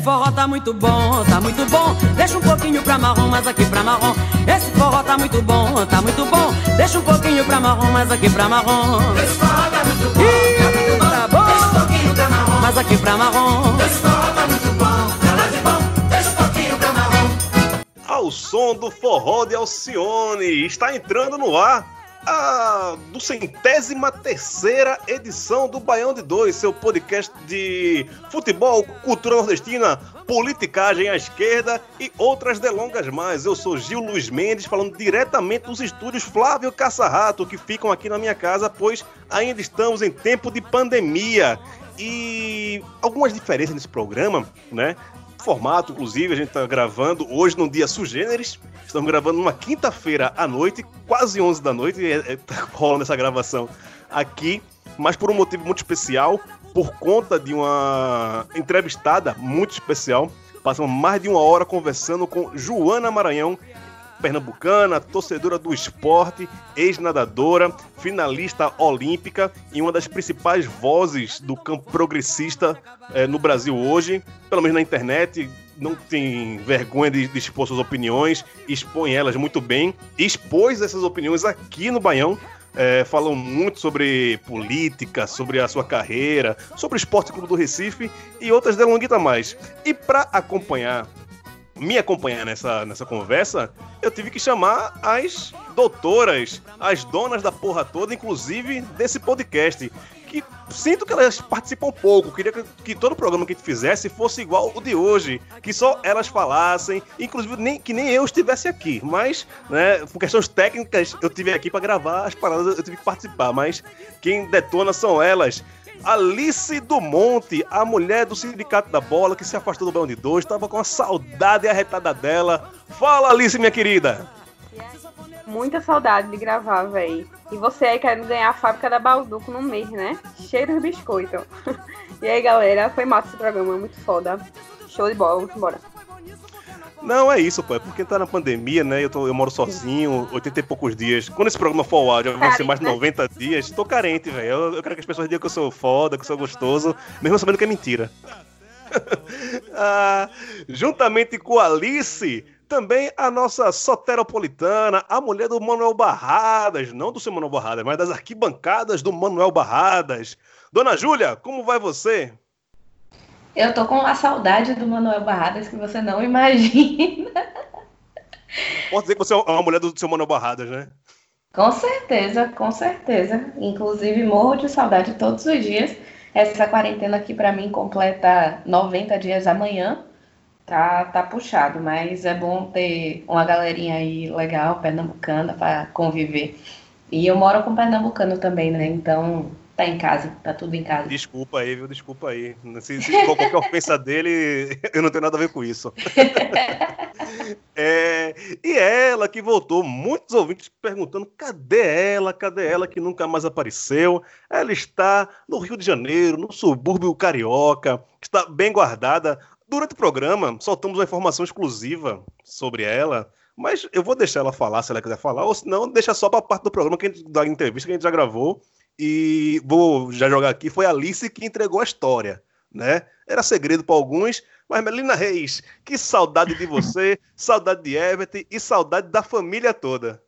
Esse forró tá muito bom, tá muito bom. Deixa um pouquinho pra marrom, mas aqui pra marrom. Esse forró tá muito bom, tá muito bom. Deixa um pouquinho pra marrom, mas aqui pra marrom. Esse forró tá muito bom, Ih, tá muito bom. Tá bom. Deixa um pouquinho pra marrom, mas aqui pra marrom. Esse forró tá muito bom, tá de bom. Deixa um pouquinho pra marrom. Ao som do forró de Alcione, está entrando no ar a do centésima terceira edição do Baião de Dois, seu podcast de futebol, cultura nordestina, politicagem à esquerda e outras delongas mais. Eu sou Gil Luiz Mendes, falando diretamente dos estúdios Flávio Caçarrato, que ficam aqui na minha casa, pois ainda estamos em tempo de pandemia. E algumas diferenças nesse programa, né? Formato, inclusive, a gente tá gravando hoje num dia sugêneres. Estamos gravando numa quinta-feira à noite, quase 11 da noite, e é, é, tá rolando essa gravação aqui, mas por um motivo muito especial, por conta de uma entrevistada muito especial. Passamos mais de uma hora conversando com Joana Maranhão, pernambucana, torcedora do esporte, ex-nadadora, finalista olímpica e uma das principais vozes do campo progressista eh, no Brasil hoje, pelo menos na internet. Não tem vergonha de, de expor suas opiniões, expõe elas muito bem. Expôs essas opiniões aqui no Baião. É, falam muito sobre política, sobre a sua carreira, sobre o Esporte Clube do Recife e outras delonguitas mais. E para acompanhar me acompanhar nessa, nessa conversa, eu tive que chamar as doutoras, as donas da porra toda, inclusive desse podcast. Que sinto que elas participam pouco. Queria que, que todo programa que a gente fizesse fosse igual o de hoje. Que só elas falassem, inclusive nem, que nem eu estivesse aqui. Mas, né, por questões técnicas, eu tive aqui para gravar as paradas, eu tive que participar. Mas quem detona são elas. Alice do Monte, a mulher do Sindicato da Bola que se afastou do Bão de Dois, estava com a saudade arretada dela. Fala, Alice, minha querida! Muita saudade de gravar, véi. E você aí querendo ganhar a fábrica da Balduco no mês, né? Cheiro de biscoito. e aí, galera, foi massa esse programa, muito foda. Show de bola, vamos embora. Não, é isso, pô. É porque tá na pandemia, né? Eu, tô, eu moro sozinho, 80 e poucos dias. Quando esse programa for o áudio, vai ser mais de 90 dias. Tô carente, velho. Eu, eu quero que as pessoas digam que eu sou foda, que eu sou gostoso, mesmo sabendo que é mentira. ah, juntamente com a Alice, também a nossa soteropolitana, a mulher do Manuel Barradas, não do seu Manuel Barradas, mas das arquibancadas do Manuel Barradas. Dona Júlia, como vai você? Eu tô com a saudade do Manuel Barradas que você não imagina. Posso dizer que você é uma mulher do seu Manuel Barradas, né? Com certeza, com certeza. Inclusive, morro de saudade todos os dias. Essa quarentena aqui para mim completa 90 dias amanhã. Tá, tá puxado, mas é bom ter uma galerinha aí legal, pernambucana, para conviver. E eu moro com pernambucano também, né? Então tá em casa, tá tudo em casa. Desculpa aí, viu? Desculpa aí. Se, se for qualquer ofensa dele, eu não tenho nada a ver com isso. é, e ela que voltou, muitos ouvintes perguntando: cadê ela? Cadê ela que nunca mais apareceu? Ela está no Rio de Janeiro, no subúrbio carioca, está bem guardada. Durante o programa, soltamos uma informação exclusiva sobre ela. Mas eu vou deixar ela falar se ela quiser falar, ou se não, deixa só para parte do programa que a gente, da entrevista que a gente já gravou e vou já jogar aqui, foi Alice que entregou a história, né? Era segredo para alguns, mas Melina Reis, que saudade de você, saudade de Everton e saudade da família toda.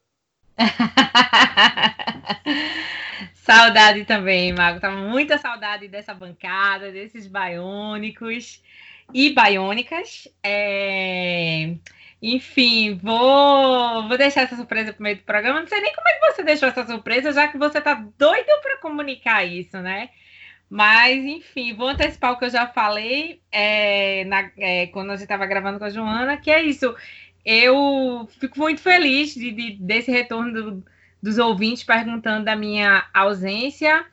saudade também, Mago. Tava muita saudade dessa bancada, desses baiônicos e baiônicas. É... Enfim, vou, vou deixar essa surpresa pro meio do programa. Não sei nem como é que você deixou essa surpresa, já que você tá doido para comunicar isso, né? Mas, enfim, vou antecipar o que eu já falei é, na, é, quando a gente estava gravando com a Joana, que é isso. Eu fico muito feliz de, de, desse retorno do, dos ouvintes perguntando da minha ausência.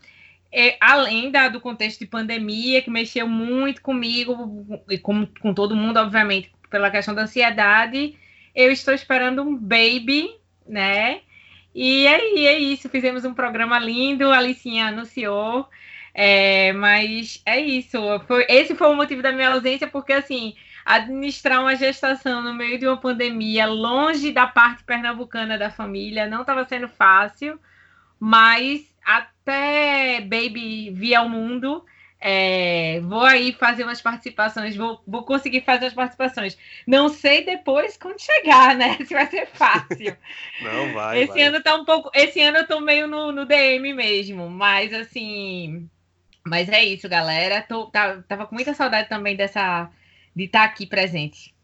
É, além da, do contexto de pandemia, que mexeu muito comigo e com, com todo mundo, obviamente, pela questão da ansiedade, eu estou esperando um baby, né? E aí é isso, fizemos um programa lindo, a Alicinha anunciou. É, mas é isso. Foi, esse foi o motivo da minha ausência, porque assim, administrar uma gestação no meio de uma pandemia, longe da parte pernambucana da família, não estava sendo fácil, mas até Baby vir ao mundo, é, vou aí fazer umas participações, vou, vou conseguir fazer as participações. Não sei depois quando chegar, né? Se vai ser fácil. Não vai. Esse vai. ano tá um pouco. Esse ano eu tô meio no, no DM mesmo, mas assim. Mas é isso, galera. Tô, tá, tava com muita saudade também dessa. de estar tá aqui presente.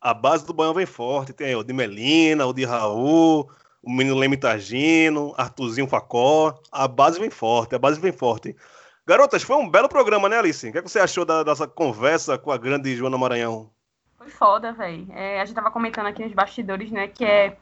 A base do Baião vem forte. Tem o de Melina, o de Raul, o menino Leme Tagino, Artuzinho Facó. A base vem forte, a base vem forte. Garotas, foi um belo programa, né, Alice? O que, é que você achou da, dessa conversa com a grande Joana Maranhão? Foi foda, velho. É, a gente tava comentando aqui nos bastidores, né, que é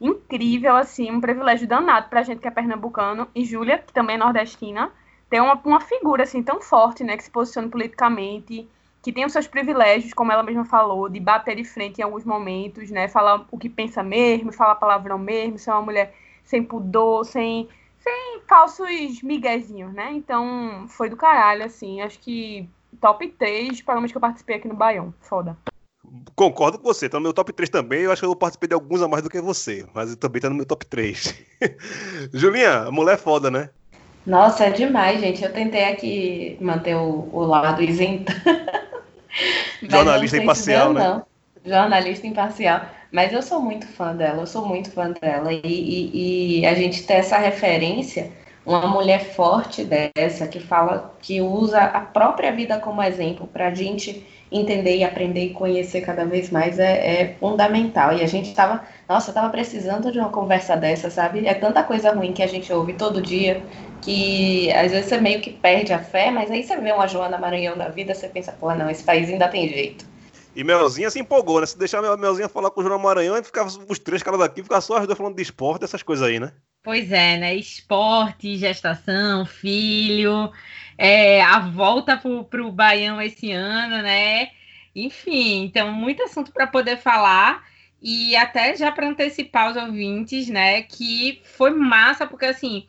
incrível, assim, um privilégio danado pra gente que é pernambucano. E Júlia, que também é nordestina, tem uma, uma figura, assim, tão forte, né, que se posiciona politicamente, que tem os seus privilégios, como ela mesma falou, de bater de frente em alguns momentos, né, falar o que pensa mesmo, falar palavrão mesmo, ser uma mulher sem pudor, sem sem falsos miguezinhos, né? Então, foi do caralho, assim. Acho que top 3 programas que eu participei aqui no Baião. Foda. Concordo com você, tá no meu top 3 também. Eu acho que eu participei de alguns a mais do que você, mas também tá no meu top 3. Julinha, mulher foda, né? Nossa, é demais, gente. Eu tentei aqui manter o, o lado isento. Jornalista imparcial, né? Não. Jornalista imparcial. Mas eu sou muito fã dela, eu sou muito fã dela. E, e, e, a gente ter essa referência, uma mulher forte dessa, que fala, que usa a própria vida como exemplo para a gente entender e aprender e conhecer cada vez mais é, é fundamental. E a gente estava, nossa, estava precisando de uma conversa dessa, sabe? É tanta coisa ruim que a gente ouve todo dia que às vezes você meio que perde a fé, mas aí você vê uma Joana Maranhão da vida, você pensa, pô, não, esse país ainda tem jeito. E Melzinha se empolgou, né? Se deixar a Melzinha falar com o João Maranhão, a gente ficava os três caras daqui, ficava só as duas falando de esporte, essas coisas aí, né? Pois é, né? Esporte, gestação, filho, é, a volta pro, pro Baião esse ano, né? Enfim, então, muito assunto para poder falar. E até já para antecipar os ouvintes, né? Que foi massa, porque assim,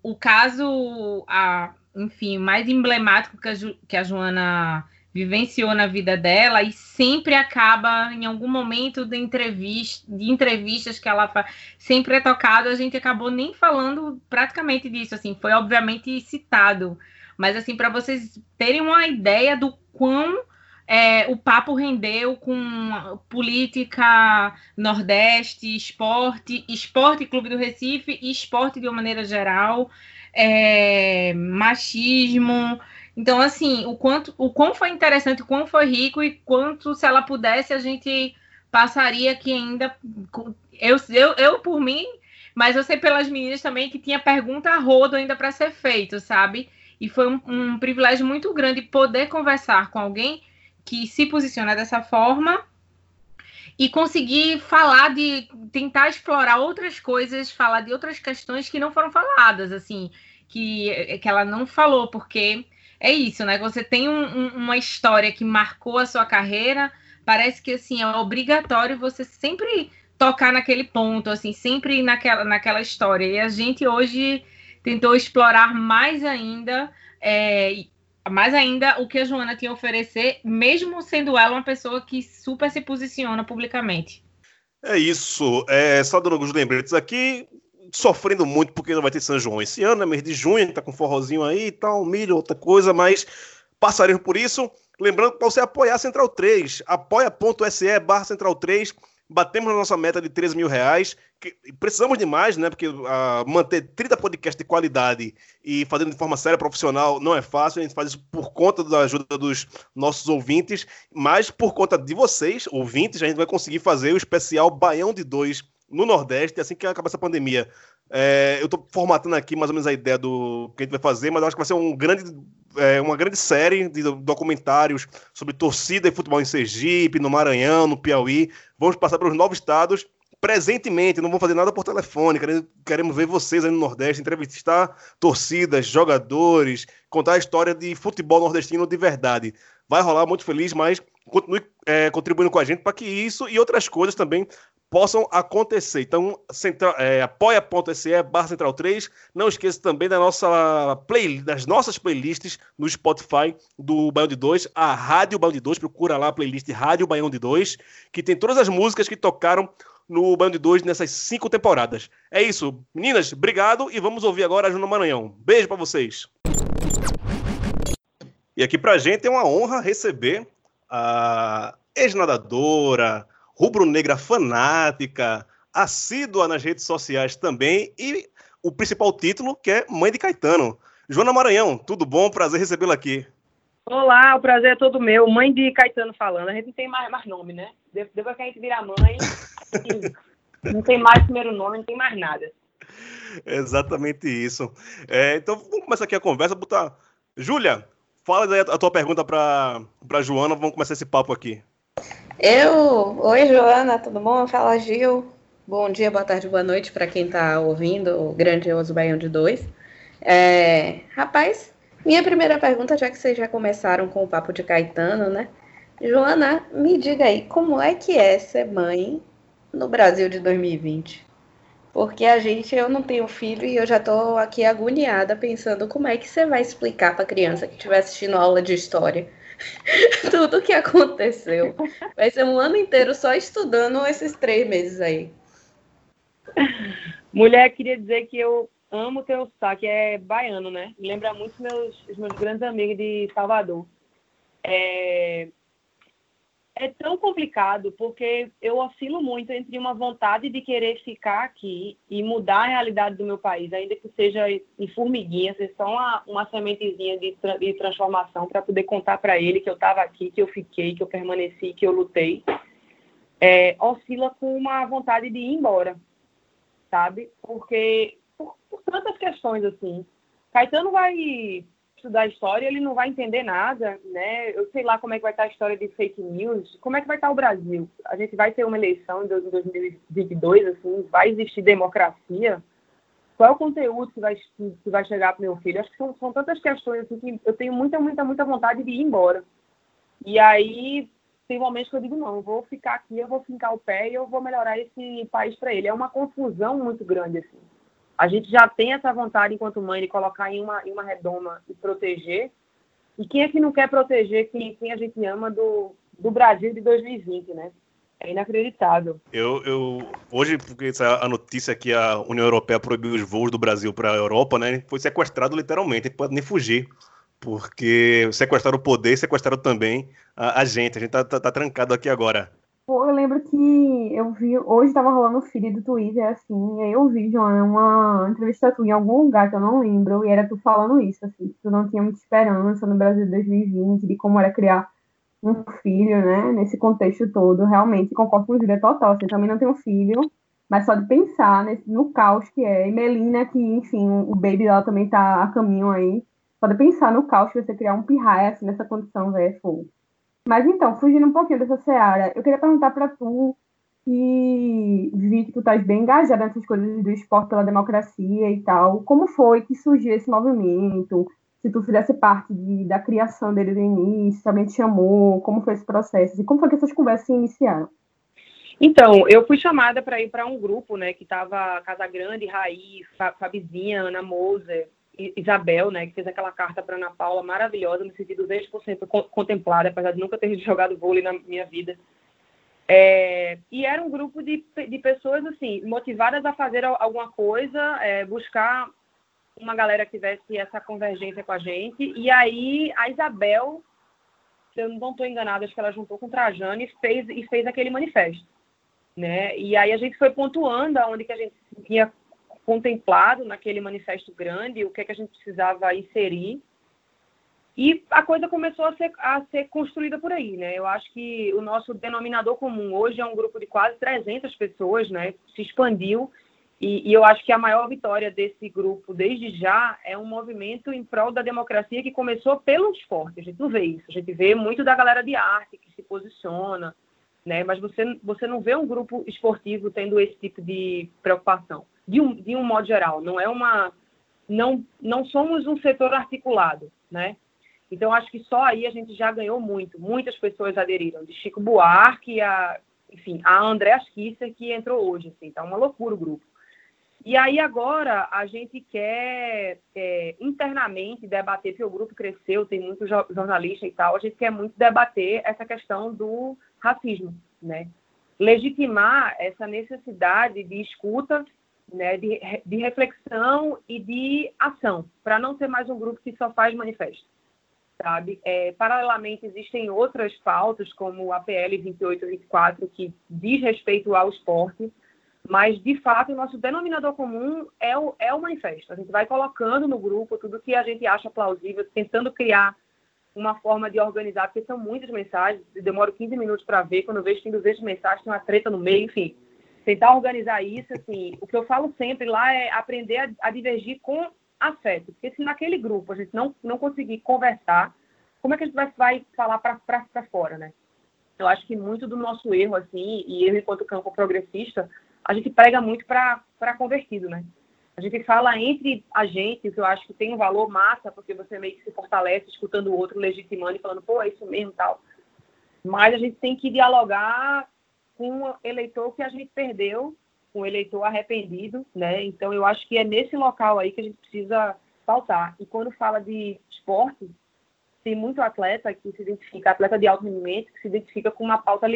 o caso, a, enfim, mais emblemático que a, que a Joana vivenciou na vida dela e sempre acaba em algum momento de entrevista, de entrevistas que ela faz, sempre é tocado, a gente acabou nem falando praticamente disso, assim, foi obviamente citado, mas assim para vocês terem uma ideia do quão é, o papo rendeu com política Nordeste, esporte, esporte Clube do Recife esporte de uma maneira geral, é, machismo, então, assim, o quanto, o quão foi interessante, o quão foi rico e quanto, se ela pudesse, a gente passaria aqui ainda. Eu, eu, eu por mim, mas eu sei pelas meninas também que tinha pergunta a rodo ainda para ser feito, sabe? E foi um, um privilégio muito grande poder conversar com alguém que se posiciona dessa forma e conseguir falar de tentar explorar outras coisas, falar de outras questões que não foram faladas, assim, que, que ela não falou, porque é isso, né? Você tem um, um, uma história que marcou a sua carreira, parece que assim é obrigatório você sempre tocar naquele ponto, assim, sempre naquela, naquela história. E a gente hoje tentou explorar mais ainda, é, mais ainda o que a Joana tinha a oferecer, mesmo sendo ela uma pessoa que super se posiciona publicamente. É isso. É, só dando alguns lembretes aqui sofrendo muito porque não vai ter São João esse ano, é mês de junho, tá com forrozinho aí e tal, milho, outra coisa, mas passaremos por isso. Lembrando para você apoiar a Central 3, apoia.se barra Central 3, batemos na nossa meta de 13 mil reais, que, precisamos de mais, né, porque uh, manter 30 podcasts de qualidade e fazendo de forma séria, profissional, não é fácil, a gente faz isso por conta da ajuda dos nossos ouvintes, mas por conta de vocês, ouvintes, a gente vai conseguir fazer o especial Baião de 2 no Nordeste, assim que acabar essa pandemia. É, eu estou formatando aqui mais ou menos a ideia do que a gente vai fazer, mas eu acho que vai ser um grande, é, uma grande série de documentários sobre torcida e futebol em Sergipe, no Maranhão, no Piauí. Vamos passar pelos nove estados presentemente, não vamos fazer nada por telefone, queremos ver vocês aí no Nordeste, entrevistar torcidas, jogadores, contar a história de futebol nordestino de verdade. Vai rolar muito feliz, mas continue é, contribuindo com a gente para que isso e outras coisas também possam acontecer. Então, central, é, apoia.se barra central 3. Não esqueça também da nossa play, das nossas playlists no Spotify do Baião de 2, a Rádio Baião de 2. Procura lá a playlist Rádio Baião de 2, que tem todas as músicas que tocaram no Baião de 2 nessas cinco temporadas. É isso. Meninas, obrigado e vamos ouvir agora a Juna Maranhão. Beijo para vocês. E aqui pra gente é uma honra receber a ex-nadadora, rubro-negra fanática, assídua nas redes sociais também e o principal título que é Mãe de Caetano. Joana Maranhão, tudo bom? Prazer recebê-la aqui. Olá, o prazer é todo meu. Mãe de Caetano falando. A gente não tem mais, mais nome, né? Depois que a gente vira mãe, não tem mais primeiro nome, não tem mais nada. Exatamente isso. É, então vamos começar aqui a conversa. Botar... Júlia, fala aí a tua pergunta para Joana. Vamos começar esse papo aqui. Eu. Oi, Joana, tudo bom? Fala, Gil. Bom dia, boa tarde, boa noite para quem está ouvindo o Grandioso Baião de Dois. É... Rapaz, minha primeira pergunta, já que vocês já começaram com o papo de Caetano, né? Joana, me diga aí, como é que é ser mãe no Brasil de 2020? Porque a gente, eu não tenho filho e eu já tô aqui agoniada pensando como é que você vai explicar para criança que estiver assistindo aula de história tudo que aconteceu. Vai ser um ano inteiro só estudando esses três meses aí. Mulher, queria dizer que eu amo teu sotaque, é baiano, né? lembra muito meus, os meus grandes amigos de Salvador. É, é tão complicado porque eu oscilo muito entre uma vontade de querer ficar aqui e mudar a realidade do meu país, ainda que seja em formiguinha, seja só uma, uma sementezinha de, tra de transformação para poder contar para ele que eu estava aqui, que eu fiquei, que eu permaneci, que eu lutei. É, oscila com uma vontade de ir embora, sabe? Porque por, por tantas questões assim. Caetano vai estudar história, ele não vai entender nada, né? Eu sei lá como é que vai estar a história de fake news, como é que vai estar o Brasil? A gente vai ter uma eleição em 2022, assim, vai existir democracia? Qual é o conteúdo que vai, que vai chegar para meu filho? Acho que são, são tantas questões assim, que eu tenho muita, muita, muita vontade de ir embora. E aí tem momentos que eu digo, não, eu vou ficar aqui, eu vou fincar o pé e eu vou melhorar esse país para ele. É uma confusão muito grande, assim a gente já tem essa vontade, enquanto mãe, de colocar em uma, em uma redoma e proteger. E quem é que não quer proteger quem, quem a gente ama do, do Brasil de 2020, né? É inacreditável. Eu, eu hoje, porque a notícia que a União Europeia proibiu os voos do Brasil para a Europa, né? Foi sequestrado literalmente, pode nem fugir. Porque sequestraram o poder, sequestraram também a, a gente. A gente tá, tá, tá trancado aqui agora. Pô, eu lembro que eu vi, hoje tava rolando o feed do Twitter, assim, e aí eu vi, Joana, uma entrevista tua em algum lugar que eu não lembro, e era tu falando isso, assim, que tu não tinha muita esperança no Brasil de 2020, de como era criar um filho, né, nesse contexto todo, realmente, concordo com o Júlia total, assim, também não tenho filho, mas só de pensar nesse, no caos que é, e Melina, que, enfim, o baby dela também tá a caminho aí, só de pensar no caos que você criar um pirraia, assim, nessa condição, velho, é fogo. Mas então, fugindo um pouquinho dessa seara, eu queria perguntar para tu, que vi que tu estás bem engajada nessas coisas do esporte pela democracia e tal, como foi que surgiu esse movimento? Se tu fizesse parte de, da criação dele do início, se alguém te chamou, como foi esse processo? E como foi que essas conversas se iniciaram? Então, eu fui chamada para ir para um grupo, né, que estava Casa Grande, Raiz, Fabizinha, Ana Moser, Isabel, né, que fez aquela carta para Ana Paula maravilhosa, me senti 200% contemplada, apesar de nunca ter jogado vôlei na minha vida. É, e era um grupo de, de pessoas, assim, motivadas a fazer alguma coisa, é, buscar uma galera que tivesse essa convergência com a gente. E aí a Isabel, se eu não estou enganada, acho que ela juntou com o Trajano e fez, e fez aquele manifesto. Né? E aí a gente foi pontuando aonde que a gente tinha contemplado naquele manifesto grande, o que, é que a gente precisava inserir. E a coisa começou a ser, a ser construída por aí, né? Eu acho que o nosso denominador comum hoje é um grupo de quase 300 pessoas, né? Se expandiu e, e, eu acho que a maior vitória desse grupo, desde já, é um movimento em prol da democracia que começou pelo esporte. A gente não vê isso. A gente vê muito da galera de arte que se posiciona, né? Mas você, você não vê um grupo esportivo tendo esse tipo de preocupação, de um, de um modo geral. Não é uma, não, não somos um setor articulado, né? Então acho que só aí a gente já ganhou muito. Muitas pessoas aderiram, de Chico Buarque a, enfim, a André Kisser que entrou hoje, assim, tá uma loucura o grupo. E aí agora a gente quer é, internamente debater, porque o grupo cresceu, tem muito jornalista e tal, a gente quer muito debater essa questão do racismo, né? Legitimar essa necessidade de escuta, né, de, de reflexão e de ação, para não ser mais um grupo que só faz manifesto, sabe? É, paralelamente existem outras pautas, como a PL 2824, que diz respeito ao esporte, mas, de fato, o nosso denominador comum é o, é o manifesto. A gente vai colocando no grupo tudo que a gente acha plausível, tentando criar uma forma de organizar, porque são muitas mensagens, demoro 15 minutos para ver, quando eu vejo tem 200 mensagens, tem uma treta no meio, enfim. Tentar organizar isso, assim, o que eu falo sempre lá é aprender a, a divergir com afeto, porque se naquele grupo a gente não, não conseguir conversar, como é que a gente vai, vai falar para fora, né? Eu acho que muito do nosso erro, assim, e erro enquanto campo progressista, a gente prega muito para convertido, né? A gente fala entre a gente, que eu acho que tem um valor massa, porque você meio que se fortalece escutando o outro, legitimando e falando, pô, é isso mesmo tal. Mas a gente tem que dialogar com o eleitor que a gente perdeu, o eleitor arrependido, né? Então eu acho que é nesse local aí que a gente precisa faltar. E quando fala de esporte, tem muito atleta que se identifica, atleta de alto rendimento, que se identifica com uma pauta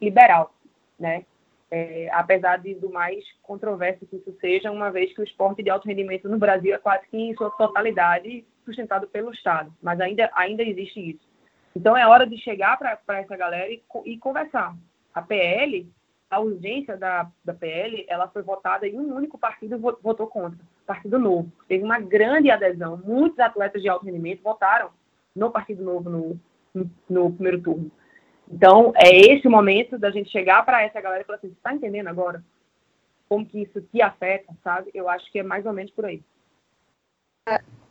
liberal, né? é, apesar de, do mais controverso que isso seja, uma vez que o esporte de alto rendimento no Brasil é quase que em sua totalidade sustentado pelo Estado, mas ainda, ainda existe isso. Então é hora de chegar para essa galera e, e, conversar. A PL, a urgência da, da PL, ela foi votada e um único partido votou contra, Partido Novo. Teve uma grande adesão, muitos atletas de alto rendimento votaram no Partido Novo no, no, primeiro turno. Então, é esse o momento da gente chegar para essa galera e falar assim, você está entendendo agora como que isso te afeta, sabe? Eu acho que é mais ou menos por aí.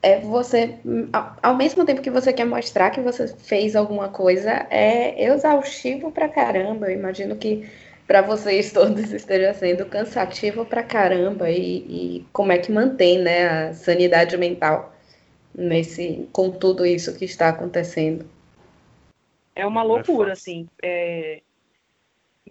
É você, ao mesmo tempo que você quer mostrar que você fez alguma coisa, é exaustivo pra caramba. Eu imagino que para vocês todos esteja sendo cansativo pra caramba e, e, como é que mantém, né, a sanidade mental nesse com tudo isso que está acontecendo. É uma loucura, é assim. É...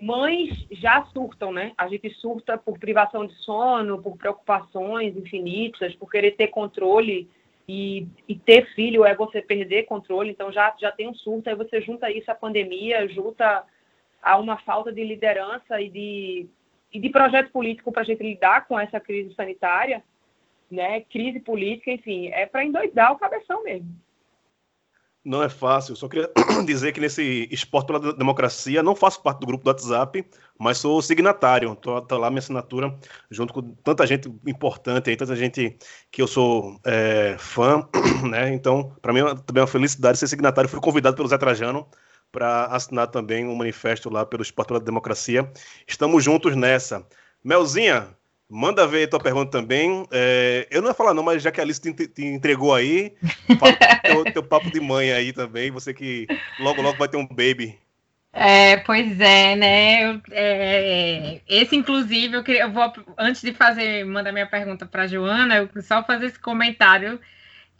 Mães já surtam, né? A gente surta por privação de sono, por preocupações infinitas, por querer ter controle e, e, ter filho é você perder controle, então já, já tem um surto, aí você junta isso à pandemia, junta a uma falta de liderança e de, e de projeto político para a gente lidar com essa crise sanitária, né? Crise política, enfim, é para endoidar o cabeção mesmo. Não é fácil. Só queria dizer que nesse Esporte pela Democracia não faço parte do grupo do WhatsApp, mas sou signatário. Tô, tô lá minha assinatura junto com tanta gente importante aí, tanta gente que eu sou é, fã, né? Então, para mim é também é uma felicidade ser signatário. Fui convidado pelo Zé Trajano para assinar também um manifesto lá pelo Esporte pela Democracia. Estamos juntos nessa. Melzinha, Manda ver a tua pergunta também. É, eu não ia falar não, mas já que a Alice te, te entregou aí, fala teu, teu papo de mãe aí também, você que logo logo vai ter um baby. É, pois é, né? Eu, é, esse, inclusive, eu, queria, eu vou, antes de fazer, mandar minha pergunta para Joana, eu só fazer esse comentário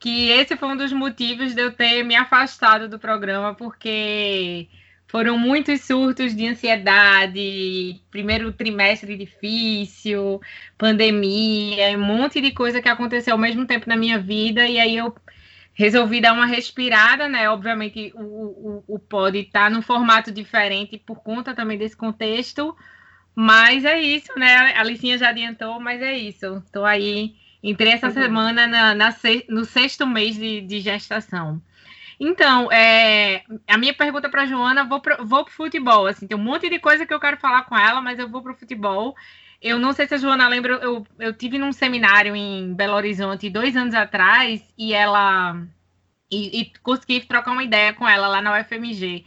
que esse foi um dos motivos de eu ter me afastado do programa, porque foram muitos surtos de ansiedade, primeiro trimestre difícil, pandemia, um monte de coisa que aconteceu ao mesmo tempo na minha vida, e aí eu resolvi dar uma respirada, né? Obviamente o, o, o pod está num formato diferente por conta também desse contexto, mas é isso, né? A Licinha já adiantou, mas é isso. Estou aí, entrei essa uhum. semana na, na, no sexto mês de, de gestação. Então, é, a minha pergunta para Joana, vou pro, vou pro futebol. Assim, tem um monte de coisa que eu quero falar com ela, mas eu vou pro futebol. Eu não sei se a Joana lembra, eu, eu tive num seminário em Belo Horizonte dois anos atrás e ela e, e consegui trocar uma ideia com ela lá na UFMG.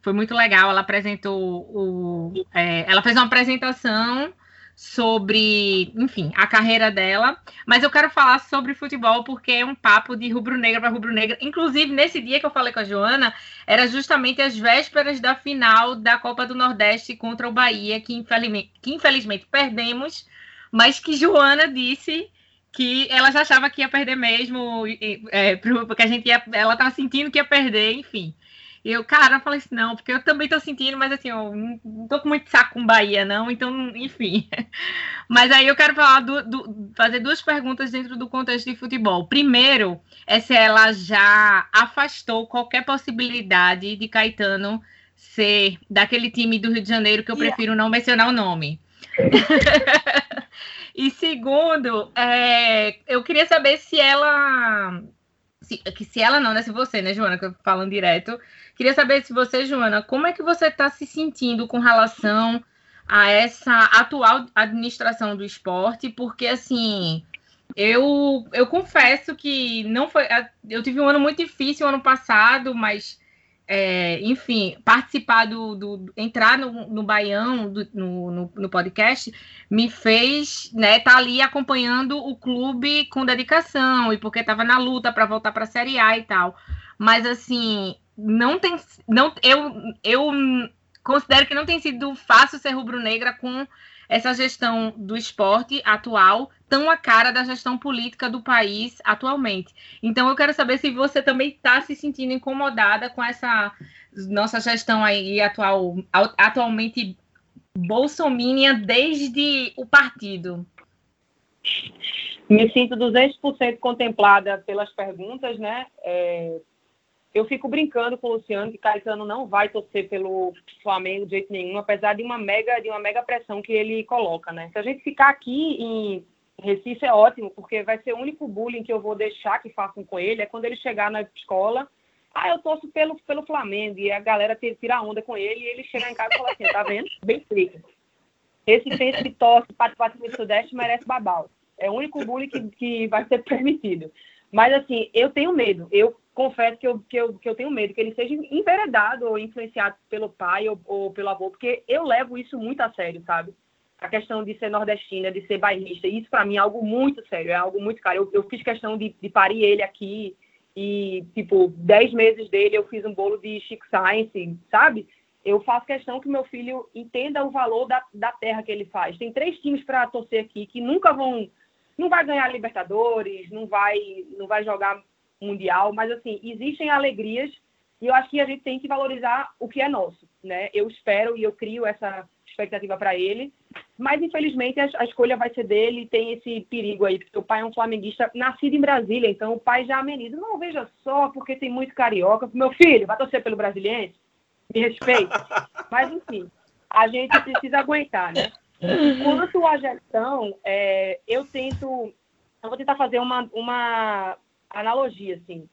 Foi muito legal. Ela apresentou o, é, ela fez uma apresentação sobre, enfim, a carreira dela, mas eu quero falar sobre futebol porque é um papo de rubro-negra para rubro-negra. Inclusive, nesse dia que eu falei com a Joana, era justamente as vésperas da final da Copa do Nordeste contra o Bahia, que infelizmente, que infelizmente perdemos, mas que Joana disse que ela já achava que ia perder mesmo, é, porque a gente ia, ela estava sentindo que ia perder, enfim. E eu, cara, eu falei assim, não, porque eu também tô sentindo, mas assim, eu não tô com muito saco com Bahia, não, então, enfim. Mas aí eu quero falar do, do, fazer duas perguntas dentro do contexto de futebol. Primeiro, é se ela já afastou qualquer possibilidade de Caetano ser daquele time do Rio de Janeiro que eu prefiro não mencionar o nome. e segundo, é, eu queria saber se ela. Se, que se ela não, né? Se você, né, Joana, que eu falando direto, Queria saber se você, Joana, como é que você está se sentindo com relação a essa atual administração do esporte? Porque, assim, eu, eu confesso que não foi. Eu tive um ano muito difícil ano passado, mas, é, enfim, participar do. do entrar no, no Baião, do, no, no, no, podcast, me fez né, estar tá ali acompanhando o clube com dedicação e porque estava na luta para voltar para a Série A e tal. Mas, assim, não tem. Não, eu, eu considero que não tem sido fácil ser rubro-negra com essa gestão do esporte atual tão a cara da gestão política do país atualmente. Então eu quero saber se você também está se sentindo incomodada com essa nossa gestão aí atual, atualmente bolsomínia desde o partido. Me sinto 200% contemplada pelas perguntas, né? É, eu fico brincando com o Luciano que Caetano não vai torcer pelo Flamengo de jeito nenhum, apesar de uma mega, de uma mega pressão que ele coloca, né? Se a gente ficar aqui em Recife é ótimo, porque vai ser o único bullying que eu vou deixar que façam com ele é quando ele chegar na escola. Ah, eu torço pelo, pelo Flamengo. E a galera tira onda com ele e ele chega em casa e fala assim: tá vendo? Bem frio. Esse centro que torce para o Sudeste merece babau. É o único bullying que, que vai ser permitido. Mas, assim, eu tenho medo. Eu confesso que eu, que, eu, que eu tenho medo que ele seja enveredado ou influenciado pelo pai ou, ou pelo avô, porque eu levo isso muito a sério, sabe? A questão de ser nordestina, de ser bairrista, isso para mim é algo muito sério, é algo muito caro. Eu, eu fiz questão de, de parir ele aqui e, tipo, dez meses dele eu fiz um bolo de Chico Science, sabe? Eu faço questão que meu filho entenda o valor da, da terra que ele faz. Tem três times para torcer aqui que nunca vão não vai ganhar Libertadores, não vai, não vai jogar mundial, mas assim, existem alegrias e eu acho que a gente tem que valorizar o que é nosso, né? Eu espero e eu crio essa expectativa para ele, mas infelizmente a, a, escolha vai ser dele e tem esse perigo aí, porque o pai é um flamenguista nascido em Brasília, então o pai já ameniza. Não, veja só, porque tem muito carioca. Meu filho, vai torcer pelo brasileiro? Me respeite. mas enfim, a gente precisa aguentar, né? Quanto à gestão, é, eu tento, eu vou tentar fazer uma, uma analogia, assim.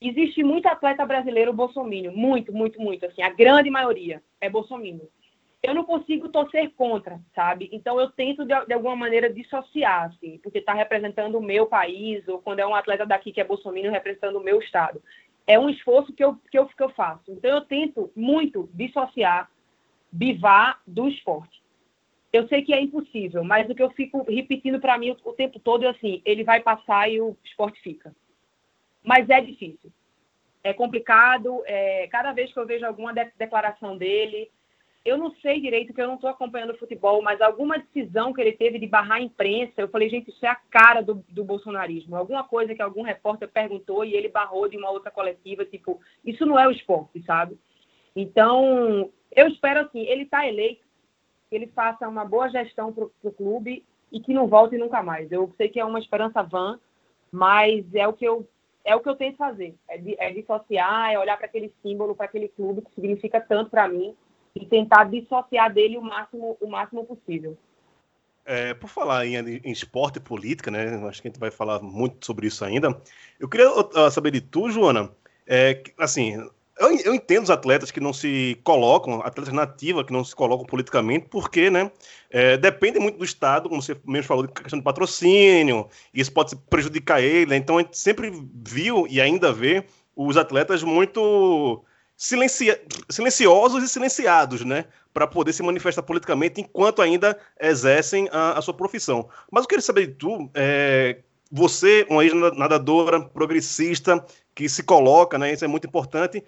Existe muito atleta brasileiro bolsomínio, muito, muito, muito, assim, a grande maioria é bolsomínio. Eu não consigo torcer contra, sabe? Então eu tento de, de alguma maneira dissociar, assim, porque está representando o meu país, ou quando é um atleta daqui que é bolsomínio representando o meu estado. É um esforço que eu, que eu, que eu faço. Então eu tento muito dissociar Bivar do esporte. Eu sei que é impossível, mas o que eu fico repetindo para mim o, o tempo todo é assim: ele vai passar e o esporte fica mas é difícil. É complicado. É, cada vez que eu vejo alguma de declaração dele, eu não sei direito, que eu não estou acompanhando o futebol, mas alguma decisão que ele teve de barrar a imprensa, eu falei, gente, isso é a cara do, do bolsonarismo. Alguma coisa que algum repórter perguntou e ele barrou de uma outra coletiva, tipo, isso não é o esporte, sabe? Então, eu espero assim, ele está eleito, que ele faça uma boa gestão para o clube e que não volte nunca mais. Eu sei que é uma esperança vã, mas é o que eu é o que eu tento fazer. É, é dissociar, é olhar para aquele símbolo, para aquele clube que significa tanto para mim e tentar dissociar dele o máximo, o máximo possível. É, por falar em, em, esporte e política, né? Acho que a gente vai falar muito sobre isso ainda. Eu queria uh, saber de tu, Joana. É, assim, eu, eu, entendo os atletas que não se colocam, atletas nativos que não se colocam politicamente, porque, né, é, depende muito do Estado, como você mesmo falou, de questão de patrocínio, e isso pode prejudicar ele, né? então a gente sempre viu e ainda vê os atletas muito silenciosos e silenciados, né? Para poder se manifestar politicamente enquanto ainda exercem a, a sua profissão. Mas eu queria saber de tu, é, você, uma ex-nadadora progressista que se coloca, né? Isso é muito importante.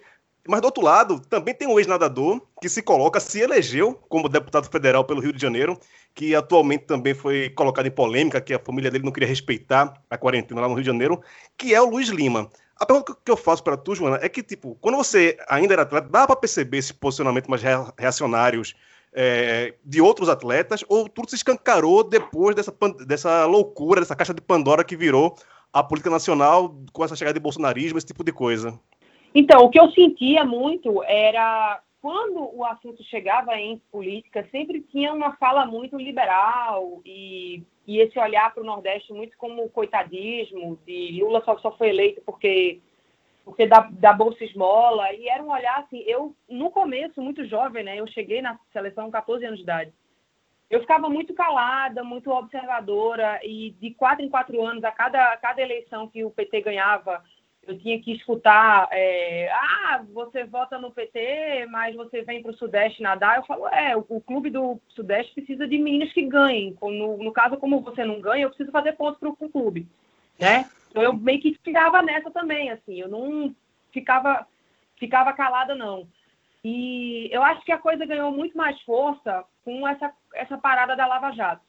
Mas do outro lado, também tem um ex-nadador que se coloca, se elegeu como deputado federal pelo Rio de Janeiro, que atualmente também foi colocado em polêmica, que a família dele não queria respeitar a quarentena lá no Rio de Janeiro, que é o Luiz Lima. A pergunta que eu faço para tu, Joana, é que, tipo, quando você ainda era atleta, dá para perceber esse posicionamento mais reacionários é, de outros atletas, ou tudo se escancarou depois dessa, dessa loucura, dessa caixa de Pandora que virou a política nacional com essa chegada de bolsonarismo, esse tipo de coisa? Então, o que eu sentia muito era quando o assunto chegava em política, sempre tinha uma fala muito liberal e, e esse olhar para o Nordeste muito como coitadismo, de Lula só, só foi eleito porque porque da, da Bolsa Esmola, e era um olhar assim, eu, no começo, muito jovem, né, eu cheguei na seleção com 14 anos de idade, eu ficava muito calada, muito observadora, e de quatro em quatro anos, a cada, a cada eleição que o PT ganhava, eu tinha que escutar, é, ah, você vota no PT, mas você vem para o Sudeste nadar. Eu falo, é, o, o, clube do Sudeste precisa de meninos que ganhem. No, no caso, como você não ganha, eu preciso fazer pontos para o clube, né? Então eu meio que ficava nessa também, assim, eu não ficava, ficava calada, não. E eu acho que a coisa ganhou muito mais força com essa, essa parada da Lava Jato.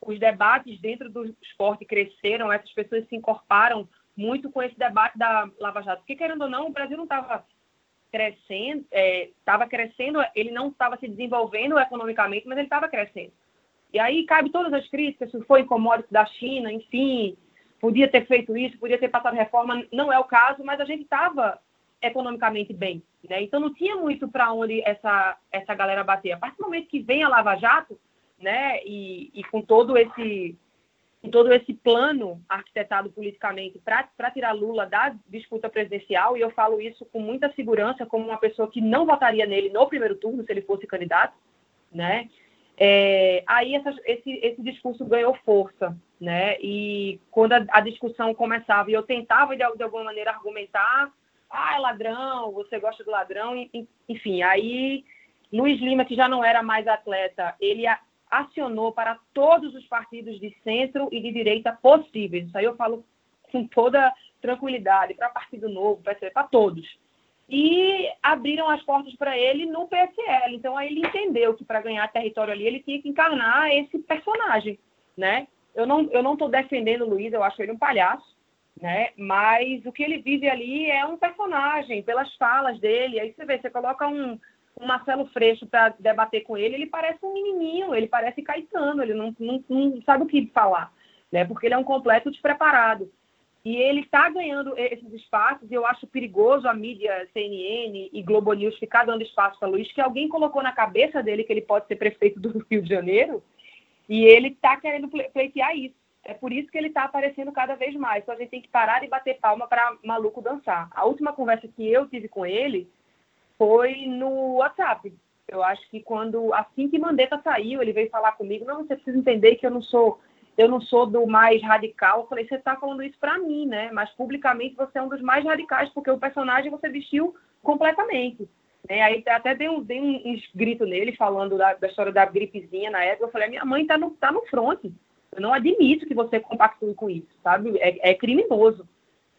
Os debates dentro do esporte cresceram, essas pessoas se incorporaram muito com esse debate da Lava Jato. Porque, querendo ou não, o Brasil não estava crescendo, estava é, crescendo, ele não estava se desenvolvendo economicamente, mas ele estava crescendo. E aí cabe todas as críticas, se foi commodities da China, enfim, podia ter feito isso, podia ter passado reforma, não é o caso, mas a gente estava economicamente bem, né? Então não tinha muito para onde essa essa galera bater. A partir do momento que vem a Lava Jato, né, e, e com todo esse com todo esse plano arquitetado politicamente para tirar Lula da disputa presidencial, e eu falo isso com muita segurança, como uma pessoa que não votaria nele no primeiro turno se ele fosse candidato, né? É, aí essa, esse, esse discurso ganhou força, né? E quando a, a discussão começava e eu tentava de, de, alguma maneira argumentar, ah, é ladrão, você gosta do ladrão, enfim, aí Luiz Lima, que já não era mais atleta, ele acionou para todos os partidos de centro e de direita possíveis. Isso aí eu falo com toda tranquilidade, para Partido Novo, para todos. E abriram as portas para ele no PSL. Então aí ele entendeu que para ganhar território ali ele tinha que encarnar esse personagem, né? Eu não eu não estou defendendo o Luiz, eu acho ele um palhaço, né? Mas o que ele vive ali é um personagem pelas falas dele. Aí você vê, você coloca um o Marcelo Freixo para debater com ele, ele parece um menininho, ele parece Caetano, ele não, não, não sabe o que falar, né? Porque ele é um completo despreparado. E ele está ganhando esses espaços, e eu acho perigoso a mídia CNN e Globo News ficar dando espaço para Luiz, que alguém colocou na cabeça dele que ele pode ser prefeito do Rio de Janeiro, e ele está querendo pleitear isso. É por isso que ele está aparecendo cada vez mais. Então a gente tem que parar de bater palma para maluco dançar. A última conversa que eu tive com ele foi no WhatsApp. Eu acho que quando assim que Mandetta saiu, ele veio falar comigo, não, você precisa entender que eu não sou eu não sou do mais radical. Eu falei, você está falando isso para mim, né? Mas publicamente você é um dos mais radicais, porque o personagem você vestiu completamente. Né? Aí até dei um, dei um grito nele, falando da, da, história da gripezinha na época. Eu falei, minha mãe está no, tá no front. Eu não admito que você compactue com isso, sabe? É, é criminoso.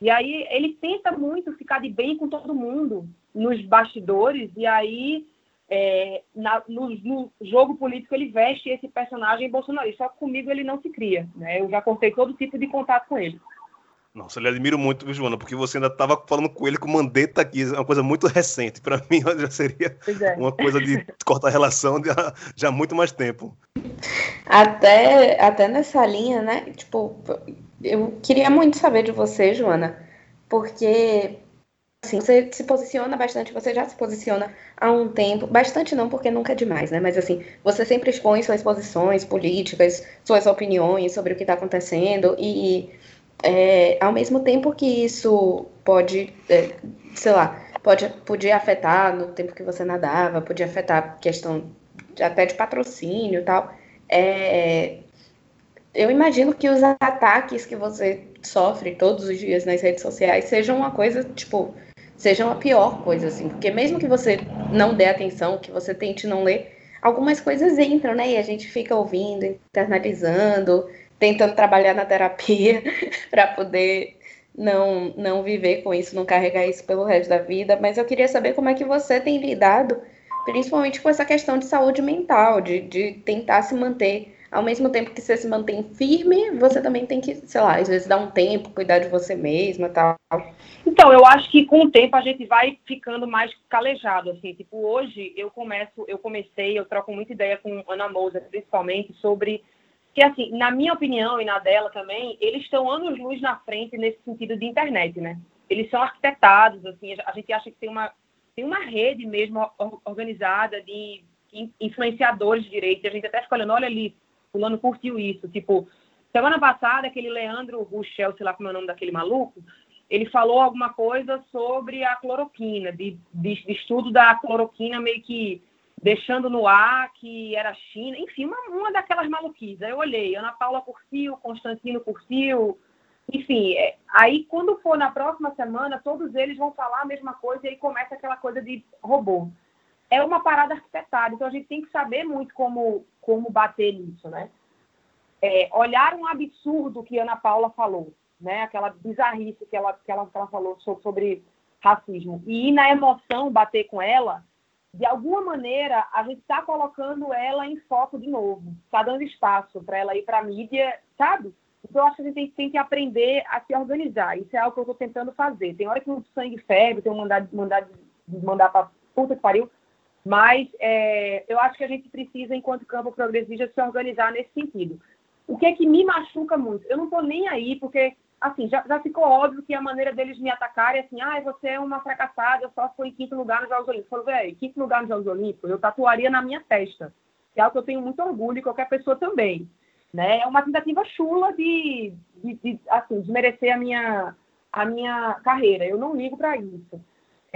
E aí ele tenta muito ficar de bem com todo mundo nos bastidores, e aí é, na, no, no, jogo político ele veste esse personagem bolsonarista. Só que comigo ele não se cria. Né? Eu já cortei todo tipo de contato com ele. Nossa, eu lhe admiro muito, Joana, porque você ainda estava falando com ele com o Mandetta aqui, é uma coisa muito recente. Para mim já seria é. uma coisa de cortar relação de já há muito mais tempo. Até, até nessa linha, né? Tipo, eu queria muito saber de você, Joana, porque assim, você se posiciona bastante, você já se posiciona há um tempo, bastante não, porque nunca é demais, né? Mas assim, você sempre expõe suas posições políticas, suas opiniões sobre o que está acontecendo, e é, ao mesmo tempo que isso pode, é, sei lá, pode, podia afetar no tempo que você nadava, podia afetar questão de, até de patrocínio e tal. É, eu imagino que os ataques que você sofre todos os dias nas redes sociais sejam uma coisa, tipo, sejam a pior coisa, assim, porque mesmo que você não dê atenção, que você tente não ler, algumas coisas entram, né? E a gente fica ouvindo, internalizando, tentando trabalhar na terapia para poder não, não viver com isso, não carregar isso pelo resto da vida. Mas eu queria saber como é que você tem lidado, principalmente com essa questão de saúde mental, de, de tentar se manter ao mesmo tempo que você se mantém firme, você também tem que, sei lá, às vezes dar um tempo, cuidar de você mesma tal. Então, eu acho que com o tempo a gente vai ficando mais calejado, assim. Tipo, hoje eu começo, eu comecei, eu troco muita ideia com Ana Moser, principalmente, sobre que, assim, na minha opinião e na dela também, eles estão anos-luz na frente nesse sentido de internet, né? Eles são arquitetados, assim, a gente acha que tem uma, tem uma rede mesmo organizada de influenciadores de direito, a gente até fica olhando, olha ali, fulano curtiu isso. Tipo, semana passada, aquele Leandro Ruchel, sei lá como é o nome daquele maluco, ele falou alguma coisa sobre a cloroquina, de, de, de estudo da cloroquina meio que deixando no ar que era China, enfim, uma, uma daquelas maluquices. Aí eu olhei, Ana Paula curtiu, Constantino curtiu, enfim, é, aí quando for na próxima semana, todos eles vão falar a mesma coisa e aí começa aquela coisa de robô é uma parada arquitetada, então a gente tem que saber muito como, como bater nisso, né? É, olhar um absurdo que Ana Paula falou, né? Aquela bizarrice que ela, que ela, que ela falou sobre, racismo. E ir na emoção bater com ela, de alguma maneira, a gente está colocando ela em foco de novo, está dando espaço para ela ir para a mídia, sabe? Então, eu acho que a gente tem, tem, que aprender a se organizar. Isso é algo que eu estou tentando fazer. Tem hora que o sangue ferve, tem um mandado, mandado, mandar para puta que pariu, mas é, eu acho que a gente precisa, enquanto campo progressista, se organizar nesse sentido. O que é que me machuca muito? Eu não estou nem aí, porque assim, já, já, ficou óbvio que a maneira deles me atacarem é assim, ah, você é uma fracassada, só foi em quinto lugar nos Jogos Olímpicos. Eu falo, velho, quinto lugar nos Jogos Olímpicos, eu tatuaria na minha testa. Que é algo que eu tenho muito orgulho e qualquer pessoa também. Né? É uma tentativa chula de, de, de assim, de merecer a minha, a minha carreira. Eu não ligo para isso.